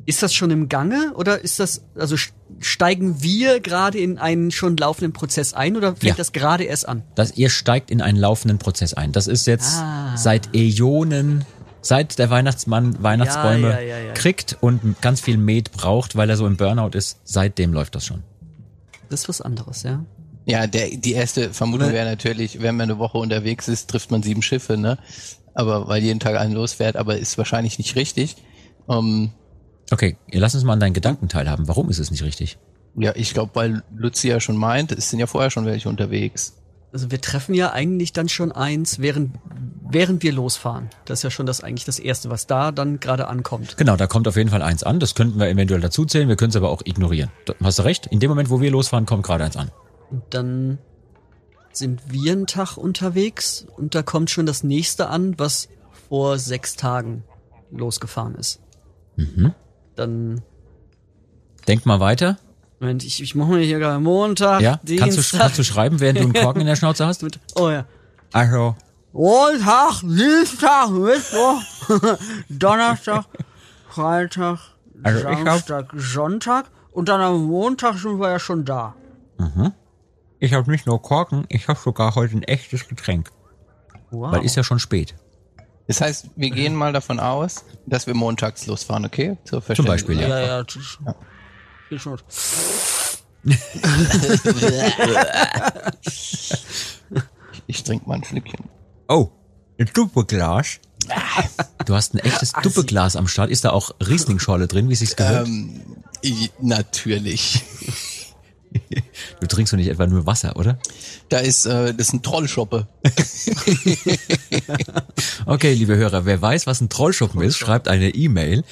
Ist das schon im Gange oder ist das, also st- steigen wir gerade in einen schon laufenden Prozess ein oder fängt Ja. das gerade erst an? dass ihr steigt in einen laufenden Prozess ein. Das ist jetzt Ah. seit Äonen, seit der Weihnachtsmann Weihnachtsbäume Ja, ja, ja, ja. kriegt und ganz viel Met braucht, weil er so im Burnout ist, seitdem läuft das schon. Das ist was anderes, ja. Ja, der, die erste Vermutung wäre natürlich, wenn man eine Woche unterwegs ist, trifft man sieben Schiffe, ne? Aber weil jeden Tag einen losfährt, aber ist wahrscheinlich nicht richtig. Ähm, Okay, lass uns mal an deinen Gedanken teilhaben. Warum ist es nicht richtig? ja, ich glaube, weil Luzi ja schon meint, es sind ja vorher schon welche unterwegs. Also wir treffen ja eigentlich dann schon eins, während, während wir losfahren. Das ist ja schon das eigentlich das Erste, was da dann gerade ankommt. Genau, da kommt auf jeden Fall eins an. Das könnten wir eventuell dazu zählen, wir können es aber auch ignorieren. Da- Hast du recht? In dem Moment, wo wir losfahren, kommt gerade eins an. Und dann sind wir einen Tag unterwegs und da kommt schon das nächste an, was vor sechs Tagen losgefahren ist. Mhm. Dann, Denk mal weiter. Moment, ich, ich mache mir hier gerade Montag, Ja? Kannst du, Dienstag. kannst du schreiben, während du einen Korken in der Schnauze hast? Oh ja. Also, Montag, Dienstag, Mittwoch, Donnerstag, Freitag, Also Samstag, Sonntag und dann am Montag sind wir ja schon da. mhm. ich habe nicht nur Korken, ich habe sogar heute ein echtes Getränk. Wow. Weil ist ja schon spät. Das heißt, wir gehen mal davon aus, dass wir montags losfahren, okay? Zur Zum Beispiel, Verständigung. Ja, ja, tsch- viel. Ich trinke mal ein Schlückchen. Oh, ein Duppeglas. Du hast ein echtes Duppeglas am Start. Ist da auch Riesling-Schorle drin, wie sich's gehört? Ähm, natürlich. Du trinkst doch nicht etwa nur Wasser, oder? Da ist, äh, das ist ein Trollschoppe. Okay, liebe Hörer, wer weiß, was ein Trollschuppen ist, schreibt eine E-Mail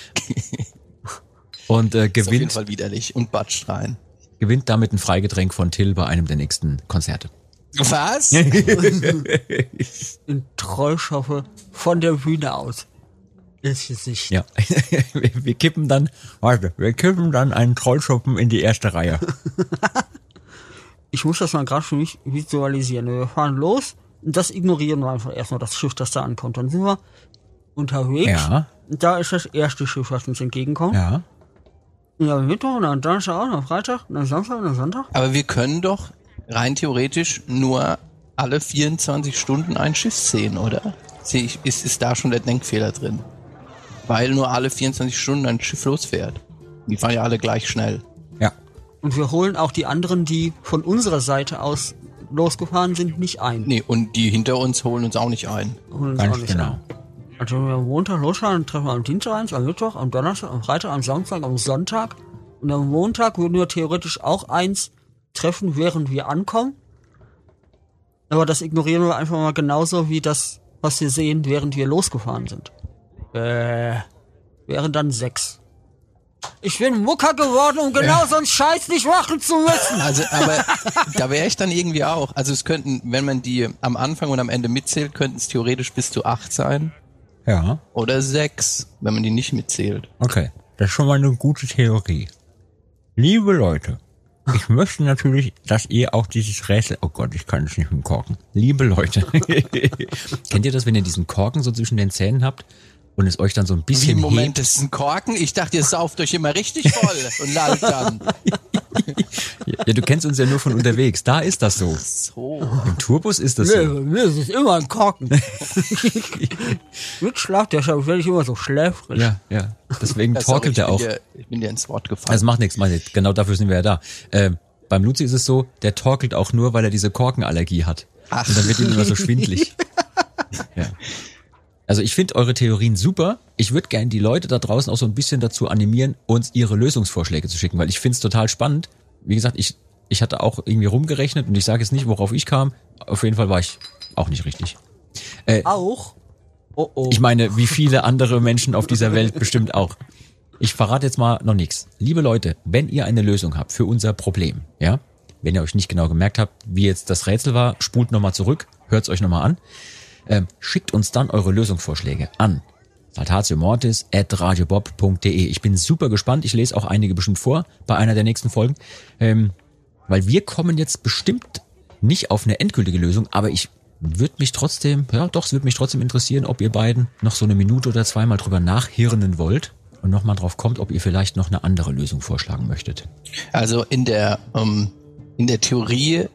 und äh, Ist auf jeden gewinnt, Fall widerlich und batscht rein. gewinnt damit ein Freigetränk von Till bei einem der nächsten Konzerte. Was? Ein Trollschaffe von der Bühne aus. Ist es nicht. Ja, wir, wir kippen dann, warte, wir kippen dann einen Trollschuppen in die erste Reihe. Ich muss das mal gerade für mich visualisieren. Wir fahren los und das ignorieren wir einfach erstmal, das Schiff, das da ankommt. Dann sind wir unterwegs. Ja. Und da ist das erste Schiff, was uns entgegenkommt. Ja. Dann Mittwoch, und dann Donnerstag, und dann Freitag, und dann Samstag, und dann Sonntag. Aber wir können doch rein theoretisch nur alle 24 Stunden ein Schiff sehen, oder? Sehe ich, ist, ist da schon der Denkfehler drin? Weil nur alle 24 Stunden ein Schiff losfährt. Die fahren ja alle gleich schnell. Ja. Und wir holen auch die anderen, die von unserer Seite aus losgefahren sind, nicht ein. Nee, und die hinter uns holen uns auch nicht ein. Holen uns Ganz auch nicht genau. ein. Also wenn wir am Montag losfahren, dann treffen wir am Dienstag eins, am Mittwoch, am Donnerstag, am Freitag, am Samstag, am Sonntag. Und am Montag würden wir theoretisch auch eins treffen, während wir ankommen. Aber das ignorieren wir einfach mal genauso wie das, was wir sehen, während wir losgefahren sind. Äh, wären dann sechs. Ich bin Mucker geworden, um genau so einen Scheiß nicht machen zu müssen. Also, aber da wäre ich dann irgendwie auch. Also es könnten, wenn man die am Anfang und am Ende mitzählt, könnten es theoretisch bis zu acht sein. Ja. Oder sechs, wenn man die nicht mitzählt. Okay, das ist schon mal eine gute Theorie. Liebe Leute, ich möchte natürlich, dass ihr auch dieses Rätsel, oh Gott, ich kann es nicht mit dem Korken. Liebe Leute, kennt ihr das, wenn ihr diesen Korken so zwischen den Zähnen habt und es euch dann so ein Wie bisschen Moment, hebt? das ist ein Korken? Ich dachte, ihr sauft euch immer richtig voll und lallt dann. Ja, du kennst uns ja nur von unterwegs, da ist das so. So. Im Tourbus ist das Nee, so. bei mir ist es immer ein Korken. Mit Schlaf, deshalb werde ich immer so schläfrig. Ja, ja, deswegen sorry, torkelt er ich bin auch. dir- Ich bin dir ins Wort gefallen. Das macht nichts, macht nichts. Genau dafür sind wir ja da. Ähm, beim Luzi ist es so, der torkelt auch nur, weil er diese Korkenallergie hat. Ach. Und dann wird ihm immer so schwindlig. ja. Also ich finde eure Theorien super. Ich würde gerne die Leute da draußen auch so ein bisschen dazu animieren, uns ihre Lösungsvorschläge zu schicken, weil ich finde es total spannend. Wie gesagt, ich, ich hatte auch irgendwie rumgerechnet und ich sage jetzt nicht, worauf ich kam. Auf jeden Fall war ich auch nicht richtig. Äh, Auch? Oh oh. ich meine, wie viele andere Menschen auf dieser Welt bestimmt auch. Ich verrate jetzt mal noch nichts. Liebe Leute, wenn ihr eine Lösung habt für unser Problem, ja, wenn ihr euch nicht genau gemerkt habt, wie jetzt das Rätsel war, spult nochmal zurück, hört's euch nochmal an, ähm, schickt uns dann eure Lösungsvorschläge an saltatiomortis.radiobob.de. Ich bin super gespannt, ich lese auch einige bestimmt vor bei einer der nächsten Folgen, ähm, weil wir kommen jetzt bestimmt nicht auf eine endgültige Lösung, aber ich würde mich trotzdem, ja doch, es würde mich trotzdem interessieren, ob ihr beiden noch so eine Minute oder zweimal drüber nachhirnen wollt und nochmal drauf kommt, ob ihr vielleicht noch eine andere Lösung vorschlagen möchtet. Also in der, ähm, in der Theorie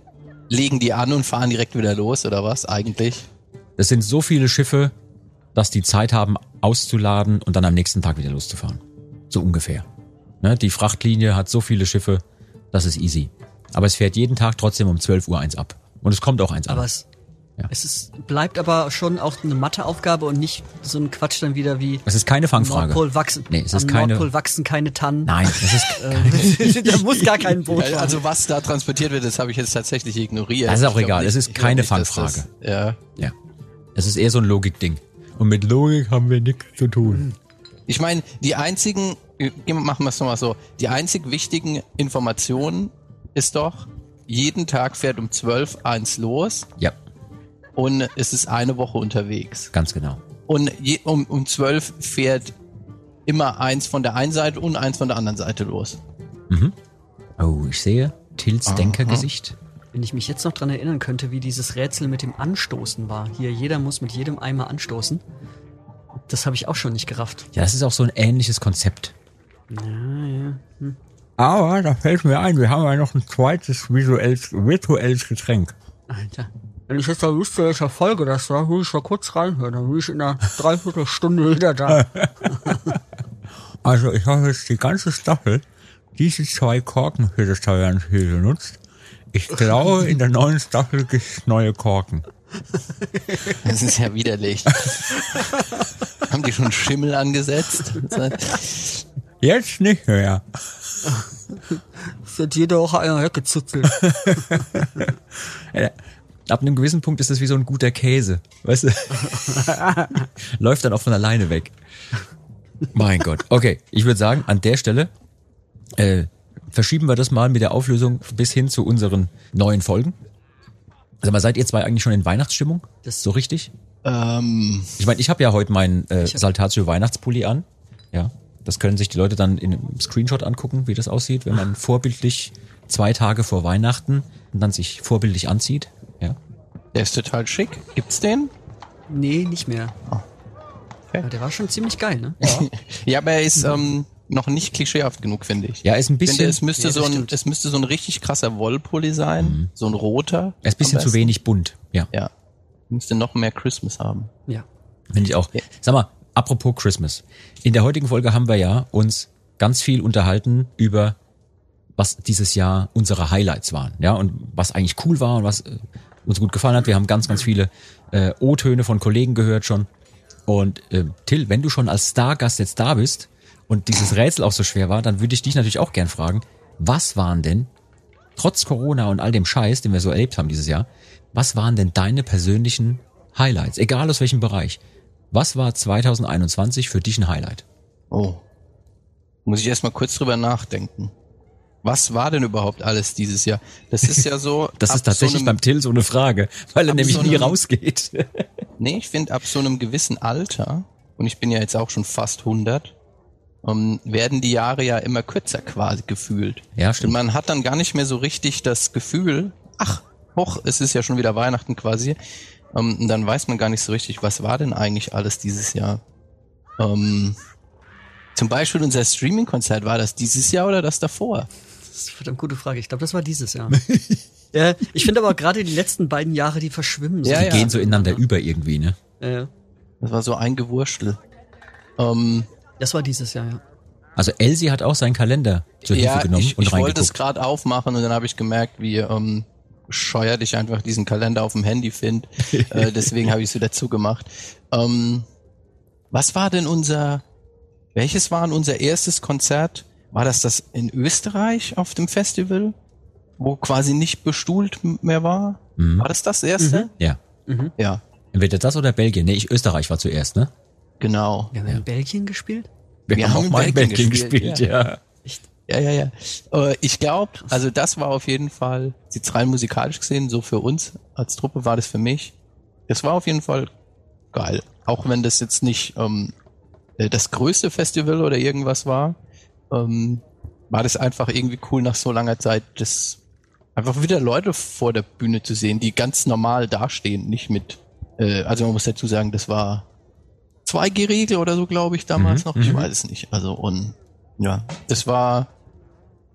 legen die an und fahren direkt wieder los, oder was eigentlich? Das sind so viele Schiffe, dass die Zeit haben, auszuladen und dann am nächsten Tag wieder loszufahren. So ungefähr. Ne, die Frachtlinie hat so viele Schiffe, das ist easy. Aber es fährt jeden Tag trotzdem um 12 Uhr eins ab. Und es kommt auch eins Aber an. es, es ist, bleibt aber schon auch eine Matheaufgabe und nicht so ein Quatsch dann wieder wie Es ist keine Fangfrage. Nordpol wachsen. Nee, es ist am keine- Nordpol wachsen keine Tannen. Nein, es ist Äh, da muss gar kein Boot Ja, fahren. Also was da transportiert wird, das habe ich jetzt tatsächlich ignoriert. Das ist auch Ich egal, nicht- es ist keine Fangfrage. Das, ja. Ja. Es ist eher so ein Logikding. Und mit Logik haben wir nichts zu tun. Ich meine, die einzigen, machen wir es nochmal so, die einzig wichtigen Informationen ist doch, jeden Tag fährt um 12 eins los Ja, und es ist eine Woche unterwegs. ganz genau. Und je, um, um 12 fährt immer eins von der einen Seite und eins von der anderen Seite los. Mhm. Oh, ich sehe Tils. Denkergesicht. Wenn ich mich jetzt noch dran erinnern könnte, wie dieses Rätsel mit dem Anstoßen war. Hier, jeder muss mit jedem Eimer anstoßen. Das habe ich auch schon nicht gerafft. Ja, das ist auch so ein ähnliches Konzept. Ja, ja. Hm. Aber da fällt mir ein, wir haben ja noch ein zweites visuelles, virtuelles Getränk. Alter. Wenn ich jetzt da wüsste, welcher Folge das war, würde ich mal kurz reinhören. Dann würde ich in einer Dreiviertelstunde wieder da. Also ich habe jetzt die ganze Staffel diese zwei Korken für das Tavernenspiel genutzt. Ich glaube, in der neuen Staffel gibt's neue Korken. Das ist ja widerlich. Haben die schon Schimmel angesetzt? Jetzt nicht mehr. Es wird jede Woche einer weggezuzelt. Ja, Ab einem gewissen Punkt ist das wie so ein guter Käse. Weißt du? Läuft dann auch von alleine weg. Mein Gott. Okay, ich würde sagen, an der Stelle äh, verschieben wir das mal mit der Auflösung bis hin zu unseren neuen Folgen. Sag mal, seid ihr zwei eigentlich schon in Weihnachtsstimmung? Das ist so richtig? Ähm, Ich meine, ich habe ja heute meinen äh, Saltatio Weihnachtspulli an. Ja, das können sich die Leute dann in einem Screenshot angucken, wie das aussieht, wenn man vorbildlich zwei Tage vor Weihnachten und dann sich vorbildlich anzieht. Ja. der ist total schick. Gibt's den? Nee, nicht mehr. Okay. Aber der war schon ziemlich geil, ne? Ja, aber er ist ähm, noch nicht klischeehaft genug, finde ich. Ja, ist ein Ich finde, bisschen, es müsste, Ja, so ein, stimmt. es müsste so ein richtig krasser Wollpulli sein. So ein roter. er ist ein bisschen zu wenig bunt. Ja, Ja. Müsste noch mehr Christmas haben. Ja. finde ich auch. Ja. Sag mal, apropos Christmas. In der heutigen Folge haben wir ja uns ganz viel unterhalten über was dieses Jahr unsere Highlights waren, ja, und was eigentlich cool war und was äh, uns gut gefallen hat. Wir haben ganz, ganz viele äh, O-Töne von Kollegen gehört schon. Und äh, Till, wenn du schon als Stargast jetzt da bist und dieses Rätsel auch so schwer war, dann würde ich dich natürlich auch gern fragen, was waren denn, trotz Corona und all dem Scheiß, den wir so erlebt haben dieses Jahr, was waren denn deine persönlichen Highlights, egal aus welchem Bereich? Was war 2021 für dich ein Highlight? Oh. Muss ich erst mal kurz drüber nachdenken. Was war denn überhaupt alles dieses Jahr? Das ist ja so. Das ist tatsächlich so einem, beim Till so eine Frage, weil er nämlich so nie einem- rausgeht. Nee, ich finde, ab so einem gewissen Alter, und ich bin ja jetzt auch schon fast 100, ähm, werden die Jahre ja immer kürzer quasi gefühlt. Ja, Und stimmt. man hat dann gar nicht mehr so richtig das Gefühl, ach, hoch, es ist ja schon wieder Weihnachten quasi. Ähm, und dann weiß man gar nicht so richtig, was war denn eigentlich alles dieses Jahr. Ähm, zum Beispiel unser Streaming-Konzert, war das dieses Jahr oder das davor? Das ist eine verdammt gute Frage. Ich glaube, das war dieses Jahr. ja, ich finde aber gerade die letzten beiden Jahre, die verschwimmen so. Ja, Die ja. gehen so ineinander über irgendwie, ne? Ja, ja. Das war so ein Gewurschtel. Ähm, Das war dieses Jahr, ja. Also Elsie hat auch seinen Kalender zur Hilfe ja, genommen ich, und ich wollte es gerade aufmachen und dann habe ich gemerkt, wie ähm, bescheuert ich einfach diesen Kalender auf dem Handy finde. äh, deswegen habe ich es wieder zugemacht. Ähm, was war denn unser, welches war denn unser erstes Konzert? War das das in Österreich auf dem Festival, wo quasi nicht bestuhlt mehr war? Mhm. War das das erste? Ja. Ja, Entweder das oder Belgien. Nee, ich, Österreich war zuerst, ne? Genau. Wir haben in Belgien gespielt. Wir haben in mal in Belgien Belgien gespielt, gespielt, ja. Ja, ja, ja. Äh, ich glaube, also das war auf jeden Fall, jetzt rein musikalisch gesehen, so für uns als Truppe war das für mich. Das war auf jeden Fall geil. Auch wenn das jetzt nicht ähm, äh, das größte Festival oder irgendwas war, ähm, war das einfach irgendwie cool nach so langer Zeit, das einfach wieder Leute vor der Bühne zu sehen, die ganz normal dastehen, nicht mit, äh, also man muss dazu sagen, das war 2G-Regel oder so, glaube ich, damals Mhm, noch. Ich mhm. weiß es nicht. Also und ja, das war,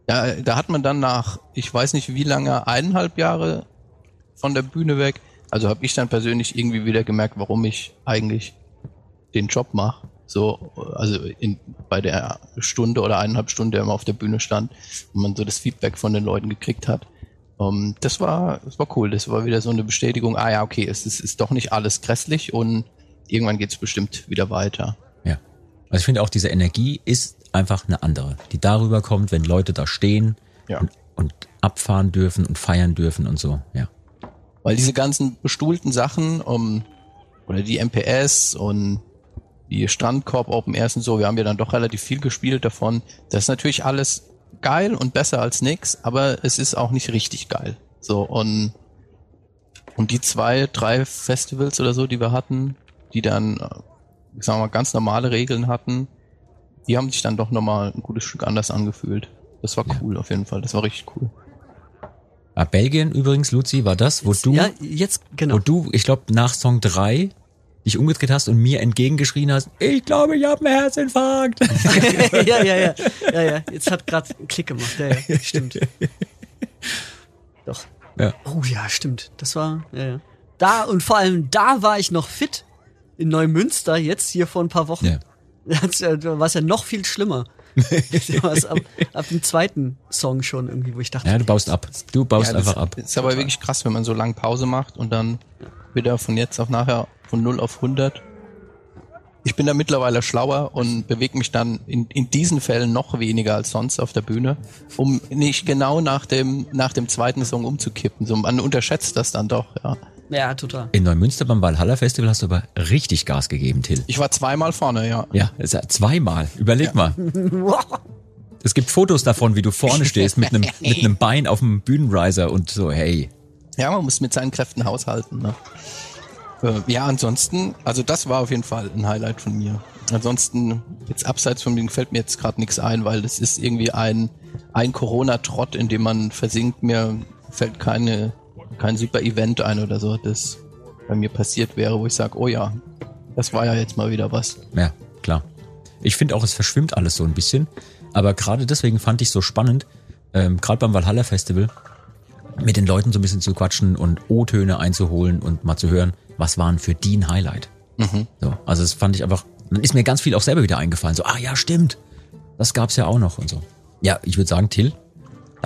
ja, da hat man dann nach, ich weiß nicht wie lange, eineinhalb Jahre von der Bühne weg. Also habe ich dann persönlich irgendwie wieder gemerkt, warum ich eigentlich den Job mache. So, also in, bei der Stunde oder eineinhalb Stunden, der immer auf der Bühne stand und man so das Feedback von den Leuten gekriegt hat. Um, das war, das war cool. Das war wieder so eine Bestätigung, ah ja, okay, es ist, ist doch nicht alles grässlich und irgendwann geht's bestimmt wieder weiter. Ja. Also ich finde auch, diese Energie ist einfach eine andere, die darüber kommt, wenn Leute da stehen Ja. und, und abfahren dürfen und feiern dürfen und so, ja. Weil diese ganzen bestuhlten Sachen, um, oder die MPS und die Strandkorb Open Airs und so, wir haben ja dann doch relativ viel gespielt davon. Das ist natürlich alles geil und besser als nix, aber es ist auch nicht richtig geil. So, und, und die zwei, drei Festivals oder so, die wir hatten, die dann, äh, ich sag mal, ganz normale Regeln hatten, die haben sich dann doch nochmal ein gutes Stück anders angefühlt. Das war cool auf jeden Fall. Das war richtig cool. Ah, Belgien übrigens, Luzi, war das, wo du, Ja, jetzt, genau. wo du, ich glaube, nach Song 3 dich umgedreht hast und mir entgegengeschrien hast, ich glaube, ich habe einen Herzinfarkt. ja, ja, ja, ja, ja. Jetzt hat gerade einen Klick gemacht. Ja, ja, stimmt. Doch. Ja. Oh ja, stimmt. Das war, ja, ja. Da und vor allem da war ich noch fit in Neumünster jetzt hier vor ein paar Wochen. Ja. Das, Da war es ja noch viel schlimmer. Ab, ab dem zweiten Song schon irgendwie, wo ich dachte, Ja, du baust ab. Du baust Ja, einfach ab. Ist aber wirklich krass, wenn man so lange Pause macht und dann wieder von jetzt auf nachher von 0 auf 100. Ich bin da mittlerweile schlauer und bewege mich dann in, in diesen Fällen noch weniger als sonst auf der Bühne, um nicht genau nach dem, nach dem zweiten Song umzukippen. So, man unterschätzt das dann doch, ja. Ja, total. In Neumünster beim Valhalla Festival hast du aber richtig Gas gegeben, Till. Ich war zweimal vorne, ja. Ja, ja zweimal. Überleg mal. Es gibt Fotos davon, wie du vorne stehst mit einem, mit einem Bein auf dem Bühnenriser und so, hey. Ja, man muss mit seinen Kräften haushalten. Ne? Äh, ja, ansonsten, also das war auf jeden Fall ein Highlight von mir. Ansonsten, jetzt abseits von dem fällt mir jetzt gerade nichts ein, weil das ist irgendwie ein, ein Corona-Trott, in dem man versinkt. Mir fällt keine, kein super Event ein oder so, das bei mir passiert wäre, wo ich sage, oh ja, das war ja jetzt mal wieder was. Ja, klar. Ich finde auch, es verschwimmt alles so ein bisschen. Aber gerade deswegen fand ich so spannend, ähm, gerade beim Valhalla Festival, mit den Leuten so ein bisschen zu quatschen und O-Töne einzuholen und mal zu hören, was waren für die ein Highlight. Mhm. So, also das fand ich einfach, dann ist mir ganz viel auch selber wieder eingefallen. So, ah ja, stimmt. Das gab's ja auch noch und so. Ja, ich würde sagen, Till,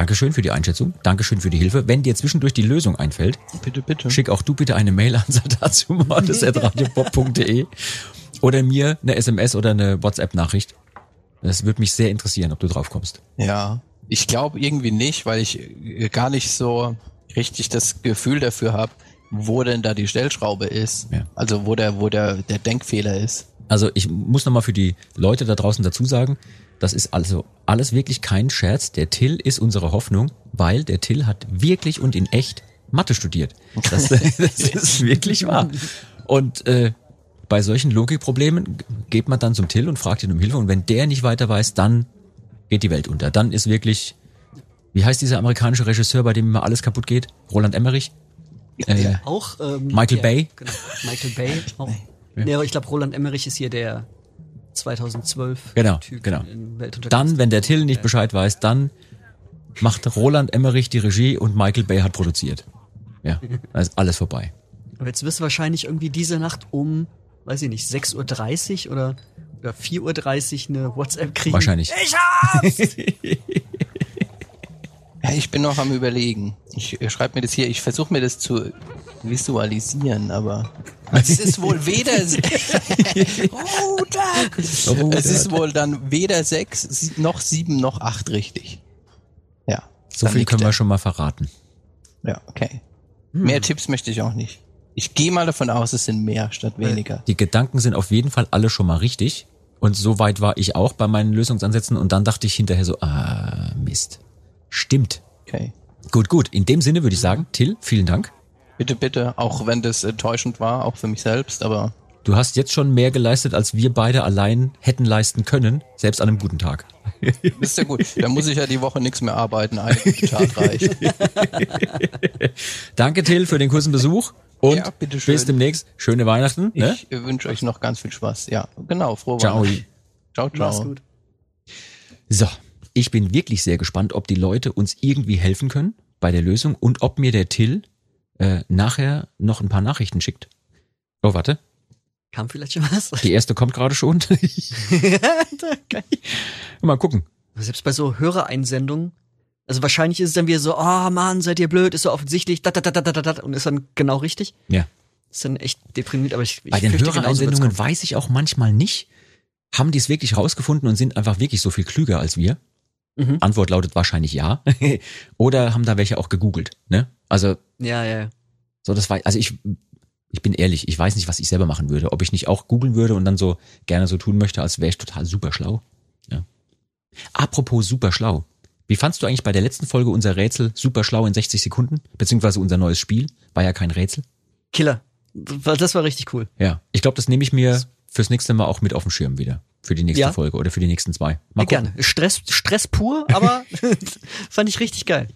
Dankeschön für die Einschätzung, Dankeschön für die Hilfe. Wenn dir zwischendurch die Lösung einfällt, Bitte, bitte. schick auch du bitte eine Mail an satazumordes.radiopop.de oder mir eine SMS oder eine WhatsApp-Nachricht. Das würde mich sehr interessieren, ob du drauf kommst. Ja, ich glaube irgendwie nicht, weil ich äh, gar nicht so richtig das Gefühl dafür habe, wo denn da die Stellschraube ist. Ja. Also wo der, wo der, der Denkfehler ist. Also ich muss nochmal für die Leute da draußen dazu sagen, das ist also alles wirklich kein Scherz. Der Till ist unsere Hoffnung, weil der Till hat wirklich und in echt Mathe studiert. Das, das ist wirklich wahr. Und äh, bei solchen Logikproblemen geht man dann zum Till und fragt ihn um Hilfe. Und wenn der nicht weiter weiß, dann geht die Welt unter. Dann ist wirklich, wie heißt dieser amerikanische Regisseur, bei dem immer alles kaputt geht? Roland Emmerich? Äh, Auch ähm, Michael ja, Bay? Genau. Michael Bay. Auch. Nee, aber ich glaube, Roland Emmerich ist hier der 2012 Genau, Typ genau. Dann, wenn der Till nicht Bescheid weiß, dann macht Roland Emmerich die Regie und Michael Bay hat produziert. Ja, da ist alles vorbei. Aber jetzt wirst du wahrscheinlich irgendwie diese Nacht um, weiß ich nicht, 6.30 Uhr oder, oder 4.30 Uhr eine WhatsApp kriegen. Wahrscheinlich. Ich hab's! Ja, ich bin noch am überlegen. Ich schreibe mir das hier, ich versuche mir das zu visualisieren, aber es ist wohl weder es ist wohl dann weder sechs noch sieben noch acht richtig. Ja. So viel können er. wir schon mal verraten. Ja, okay. Mehr Tipps möchte ich auch nicht. Ich gehe mal davon aus, es sind mehr statt weniger. Die Gedanken sind auf jeden Fall alle schon mal richtig. Und so weit war ich auch bei meinen Lösungsansätzen und dann dachte ich hinterher so, ah, Mist. Stimmt. Okay. Gut, gut. In dem Sinne würde ich sagen, Till, vielen Dank. Bitte, bitte, auch wenn das enttäuschend war, auch für mich selbst, aber Du hast jetzt schon mehr geleistet, als wir beide allein hätten leisten können, selbst an einem guten Tag. ist ja gut. Da muss ich ja die Woche nichts mehr arbeiten. Eine gute Tat reicht. Danke, Till, für den kurzen Besuch und Ja, bis demnächst. Schöne Weihnachten. Ne? Ich äh, wünsche euch noch ganz viel Spaß. Ja, genau. Frohe Ciao. Weihnachten. Ciao, ciao. Mach's gut. So, ich bin wirklich sehr gespannt, ob die Leute uns irgendwie helfen können bei der Lösung und ob mir der Till äh, nachher noch ein paar Nachrichten schickt. Oh, warte. Kam vielleicht schon was? Die erste kommt gerade schon. Mal gucken. Selbst bei so Hörereinsendungen, also wahrscheinlich ist es dann wieder so, oh Mann, seid ihr blöd, ist so offensichtlich, dat, dat, dat, dat, dat, und ist dann genau richtig. Ja. Ist dann echt deprimiert, aber ich, ich Bei den Hörereinsendungen weiß ich auch manchmal nicht, haben die es wirklich rausgefunden und sind einfach wirklich so viel klüger als wir? Mhm. Antwort lautet wahrscheinlich ja. Oder haben da welche auch gegoogelt, ne? Also, Ja, ja, so das war, also ich, ich bin ehrlich, ich weiß nicht, was ich selber machen würde. Ob ich nicht auch googeln würde und dann so gerne so tun möchte, als wäre ich total super schlau. Ja. Apropos super schlau. Wie fandst du eigentlich bei der letzten Folge unser Rätsel super schlau in 60 Sekunden? Beziehungsweise unser neues Spiel? War ja kein Rätsel. Killer. Das war richtig cool. Ja. Ich glaube, das nehme ich mir fürs nächste Mal auch mit auf den Schirm wieder. Für die nächste Ja. Folge oder für die nächsten zwei. Mal gucken. gerne. Stress, Stress pur, aber fand ich richtig geil.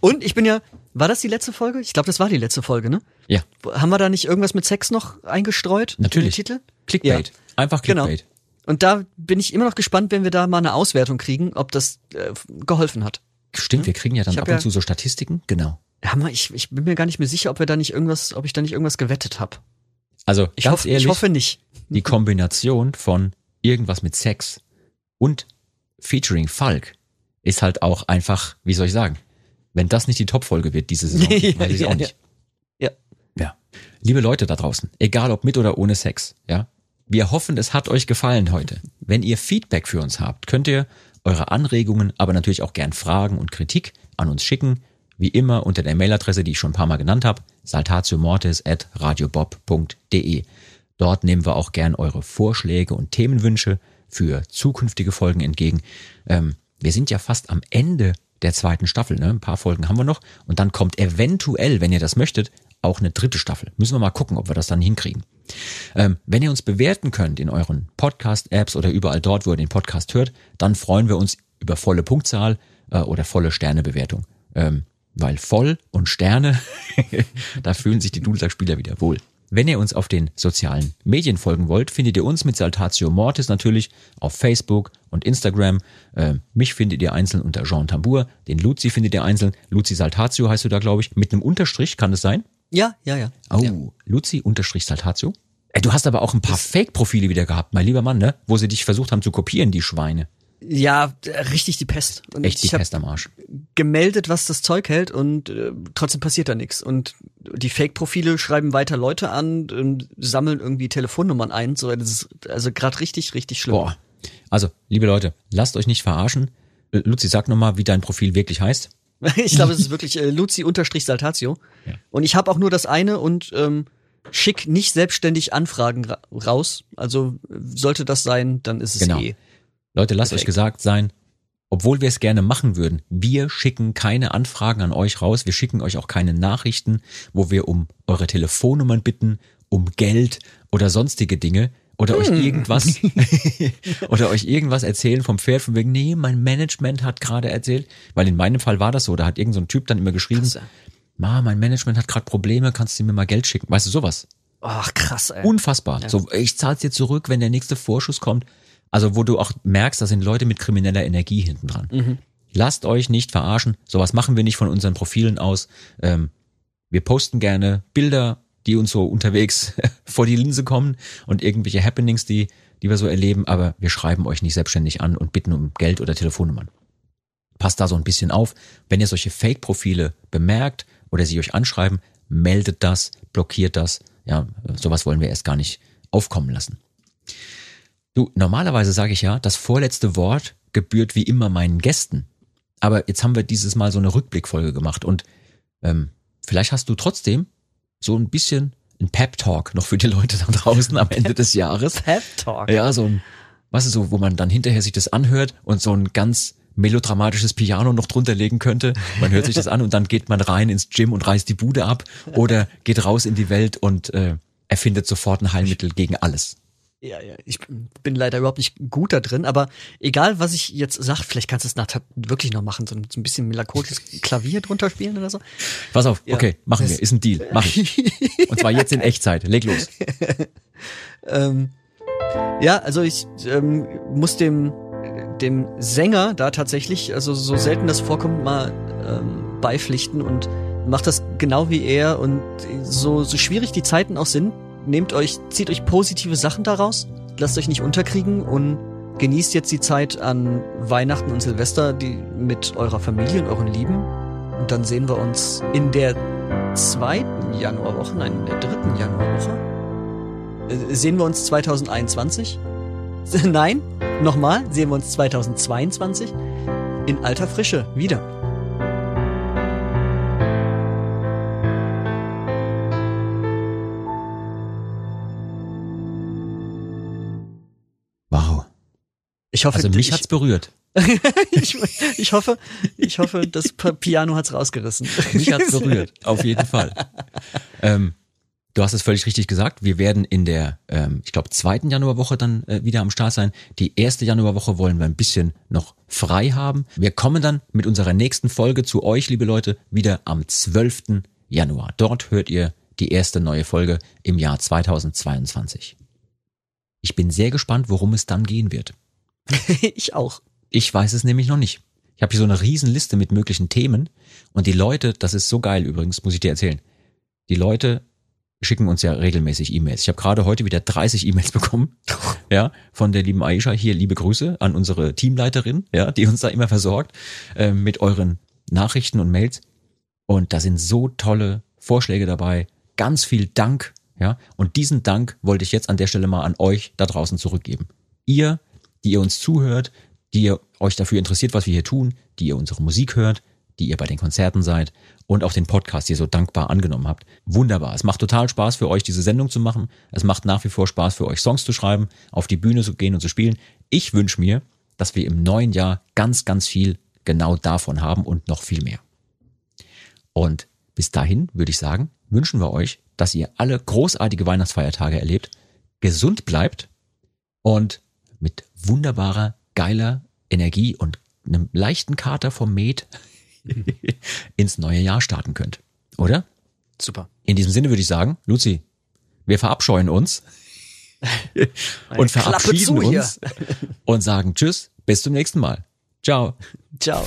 Und ich bin ja, war das die letzte Folge? Ich glaube, das war die letzte Folge, ne? Ja. Haben wir da nicht irgendwas mit Sex noch eingestreut? Natürlich. Titel? Clickbait. Einfach Genau. Clickbait. Und da bin ich immer noch gespannt, wenn wir da mal eine Auswertung kriegen, ob das äh, geholfen hat. Stimmt, wir kriegen ja dann Ich ab und ja- zu so Statistiken. Genau. Ja, mal, ich, ich bin mir gar nicht mehr sicher, ob wir da nicht irgendwas, ob ich da nicht irgendwas gewettet habe. Also Ich ganz hoffe- ich ehrlich, hoffe nicht. Die Kombination von irgendwas mit Sex und featuring Falk ist halt auch einfach, wie soll ich sagen, wenn das nicht die Topfolge wird diese Saison, Ja, weiß ich ja, auch nicht. ja. Ja. Liebe Leute da draußen, egal ob mit oder ohne Sex, ja, wir hoffen, es hat euch gefallen heute. Wenn ihr Feedback für uns habt, könnt ihr eure Anregungen, aber natürlich auch gern Fragen und Kritik an uns schicken. Wie immer unter der Mailadresse, die ich schon ein paar Mal genannt habe, saltatiomortis at radiobob.de. Dort nehmen wir auch gern eure Vorschläge und Themenwünsche für zukünftige Folgen entgegen. Ähm, wir sind ja fast am Ende der zweiten Staffel, ne? Ein paar Folgen haben wir noch. Und dann kommt eventuell, wenn ihr das möchtet, auch eine dritte Staffel. Müssen wir mal gucken, ob wir das dann hinkriegen. Ähm, wenn ihr uns bewerten könnt in euren Podcast-Apps oder überall dort, wo ihr den Podcast hört, dann freuen wir uns über volle Punktzahl äh, oder volle Sternebewertung. Ähm, weil voll und Sterne, da fühlen sich die Dudelsack-Spieler wieder wohl. Wenn ihr uns auf den sozialen Medien folgen wollt, findet ihr uns mit Saltatio Mortis natürlich auf Facebook und Instagram. Äh, mich findet ihr einzeln unter Jean Tambour, den Luzi findet ihr einzeln. Luzi Saltatio heißt du da, glaube ich, mit einem Unterstrich, kann das sein? Ja, ja, ja. Oh, Luzi unterstrich Saltatio. Ey, du hast aber auch ein paar Fake-Profile wieder gehabt, mein lieber Mann, ne? Wo sie dich versucht haben zu kopieren, die Schweine. Ja, richtig die Pest. Und Echt die Pest am Arsch. gemeldet, was das Zeug hält und äh, trotzdem passiert da nichts. Und die Fake-Profile schreiben weiter Leute an, ähm, sammeln irgendwie Telefonnummern ein. So, das ist also gerade richtig, richtig schlimm. Boah. Also, liebe Leute, lasst euch nicht verarschen. Äh, Luzi, sag nochmal, wie dein Profil wirklich heißt. Ich glaube, es ist wirklich äh, Luzi-Saltatio. Und ich habe auch nur das eine und ähm, schick nicht selbstständig Anfragen ra raus. Also sollte das sein, dann ist es Genau. eh. Leute, lasst Perfekt. euch gesagt sein, obwohl wir es gerne machen würden, wir schicken keine Anfragen an euch raus, wir schicken euch auch keine Nachrichten, wo wir um eure Telefonnummern bitten, um Geld oder sonstige Dinge oder euch Hm. irgendwas oder euch irgendwas erzählen vom Pferd von wegen, nee, mein Management hat gerade erzählt, weil in meinem Fall war das so, da hat irgend so ein Typ dann immer geschrieben, Ma, mein Management hat gerade Probleme, kannst du mir mal Geld schicken? Weißt du sowas? Ach, krass, ey. Unfassbar. Ja. So, ich zahl's dir zurück, wenn der nächste Vorschuss kommt. Also, wo du auch merkst, da sind Leute mit krimineller Energie hinten dran. Mhm. Lasst euch nicht verarschen. Sowas machen wir nicht von unseren Profilen aus. Ähm, wir posten gerne Bilder, die uns so unterwegs vor die Linse kommen und irgendwelche Happenings, die, die wir so erleben, aber wir schreiben euch nicht selbstständig an und bitten um Geld oder Telefonnummern. Passt da so ein bisschen auf. Wenn ihr solche Fake-Profile bemerkt oder sie euch anschreiben, meldet das, blockiert das. Ja, sowas wollen wir erst gar nicht aufkommen lassen. Du, normalerweise sage ich ja, das vorletzte Wort gebührt wie immer meinen Gästen. Aber jetzt haben wir dieses Mal so eine Rückblickfolge gemacht und ähm, vielleicht hast du trotzdem so ein bisschen ein Pep-Talk noch für die Leute da draußen am Ende des Jahres. Pep-Talk? Ja, so ein, was ist so, wo man dann hinterher sich das anhört und so ein ganz melodramatisches Piano noch drunter legen könnte. Man hört sich das an und dann geht man rein ins Gym und reißt die Bude ab oder geht raus in die Welt und äh, erfindet sofort ein Heilmittel gegen alles. Ja, ja, ich bin leider überhaupt nicht gut da drin, aber egal, was ich jetzt sag, vielleicht kannst du es nachher wirklich noch machen, so ein, so ein bisschen melancholisches Klavier drunter spielen oder so. Pass auf, Ja, okay, machen wir, ist ein Deal, mach ich. Und zwar jetzt in Echtzeit, leg los. ähm, ja, also ich ähm, muss dem dem Sänger da tatsächlich, also so selten das vorkommt, mal ähm, beipflichten und macht das genau wie er und so so schwierig die Zeiten auch sind, nehmt euch, zieht euch positive Sachen daraus, lasst euch nicht unterkriegen und genießt jetzt die Zeit an Weihnachten und Silvester die mit eurer Familie und euren Lieben und dann sehen wir uns in der zweiten Januarwoche, nein, in der dritten Januarwoche äh, sehen wir uns 2021? Nein, nochmal, sehen wir uns 2022 in alter Frische wieder. Ich hoffe, also mich ich- hat's berührt. ich, ich hoffe, ich hoffe, das Piano hat's rausgerissen. Mich hat's berührt, auf jeden Fall. Ähm, du hast es völlig richtig gesagt. Wir werden in der, ähm, ich glaube, zweiten Januarwoche dann äh, wieder am Start sein. Die erste Januarwoche wollen wir ein bisschen noch frei haben. Wir kommen dann mit unserer nächsten Folge zu euch, liebe Leute, wieder am 12. Januar. Dort hört ihr die erste neue Folge im Jahr 2022. Ich bin sehr gespannt, worum es dann gehen wird. ich auch. Ich weiß es nämlich noch nicht. Ich habe hier so eine riesen Liste mit möglichen Themen und die Leute, das ist so geil übrigens, muss ich dir erzählen. Die Leute schicken uns ja regelmäßig E-Mails. Ich habe gerade heute wieder 30 E-Mails bekommen, ja, von der lieben Aisha. Hier liebe Grüße an unsere Teamleiterin, ja, die uns da immer versorgt äh, mit euren Nachrichten und Mails. Und da sind so tolle Vorschläge dabei. Ganz viel Dank, ja. Und diesen Dank wollte ich jetzt an der Stelle mal an euch da draußen zurückgeben. Ihr, die ihr uns zuhört, die ihr euch dafür interessiert, was wir hier tun, die ihr unsere Musik hört, die ihr bei den Konzerten seid und auch den Podcast hier so dankbar angenommen habt. Wunderbar. Es macht total Spaß für euch, diese Sendung zu machen. Es macht nach wie vor Spaß für euch, Songs zu schreiben, auf die Bühne zu gehen und zu spielen. Ich wünsche mir, dass wir im neuen Jahr ganz, ganz viel genau davon haben und noch viel mehr. Und bis dahin würde ich sagen, wünschen wir euch, dass ihr alle großartige Weihnachtsfeiertage erlebt, gesund bleibt und mit wunderbarer, geiler Energie und einem leichten Kater vom Met ins neue Jahr starten könnt. Oder? Super. In diesem Sinne würde ich sagen, Luzi, wir verabscheuen uns und verabschieden uns und sagen Tschüss, bis zum nächsten Mal. Ciao. Ciao.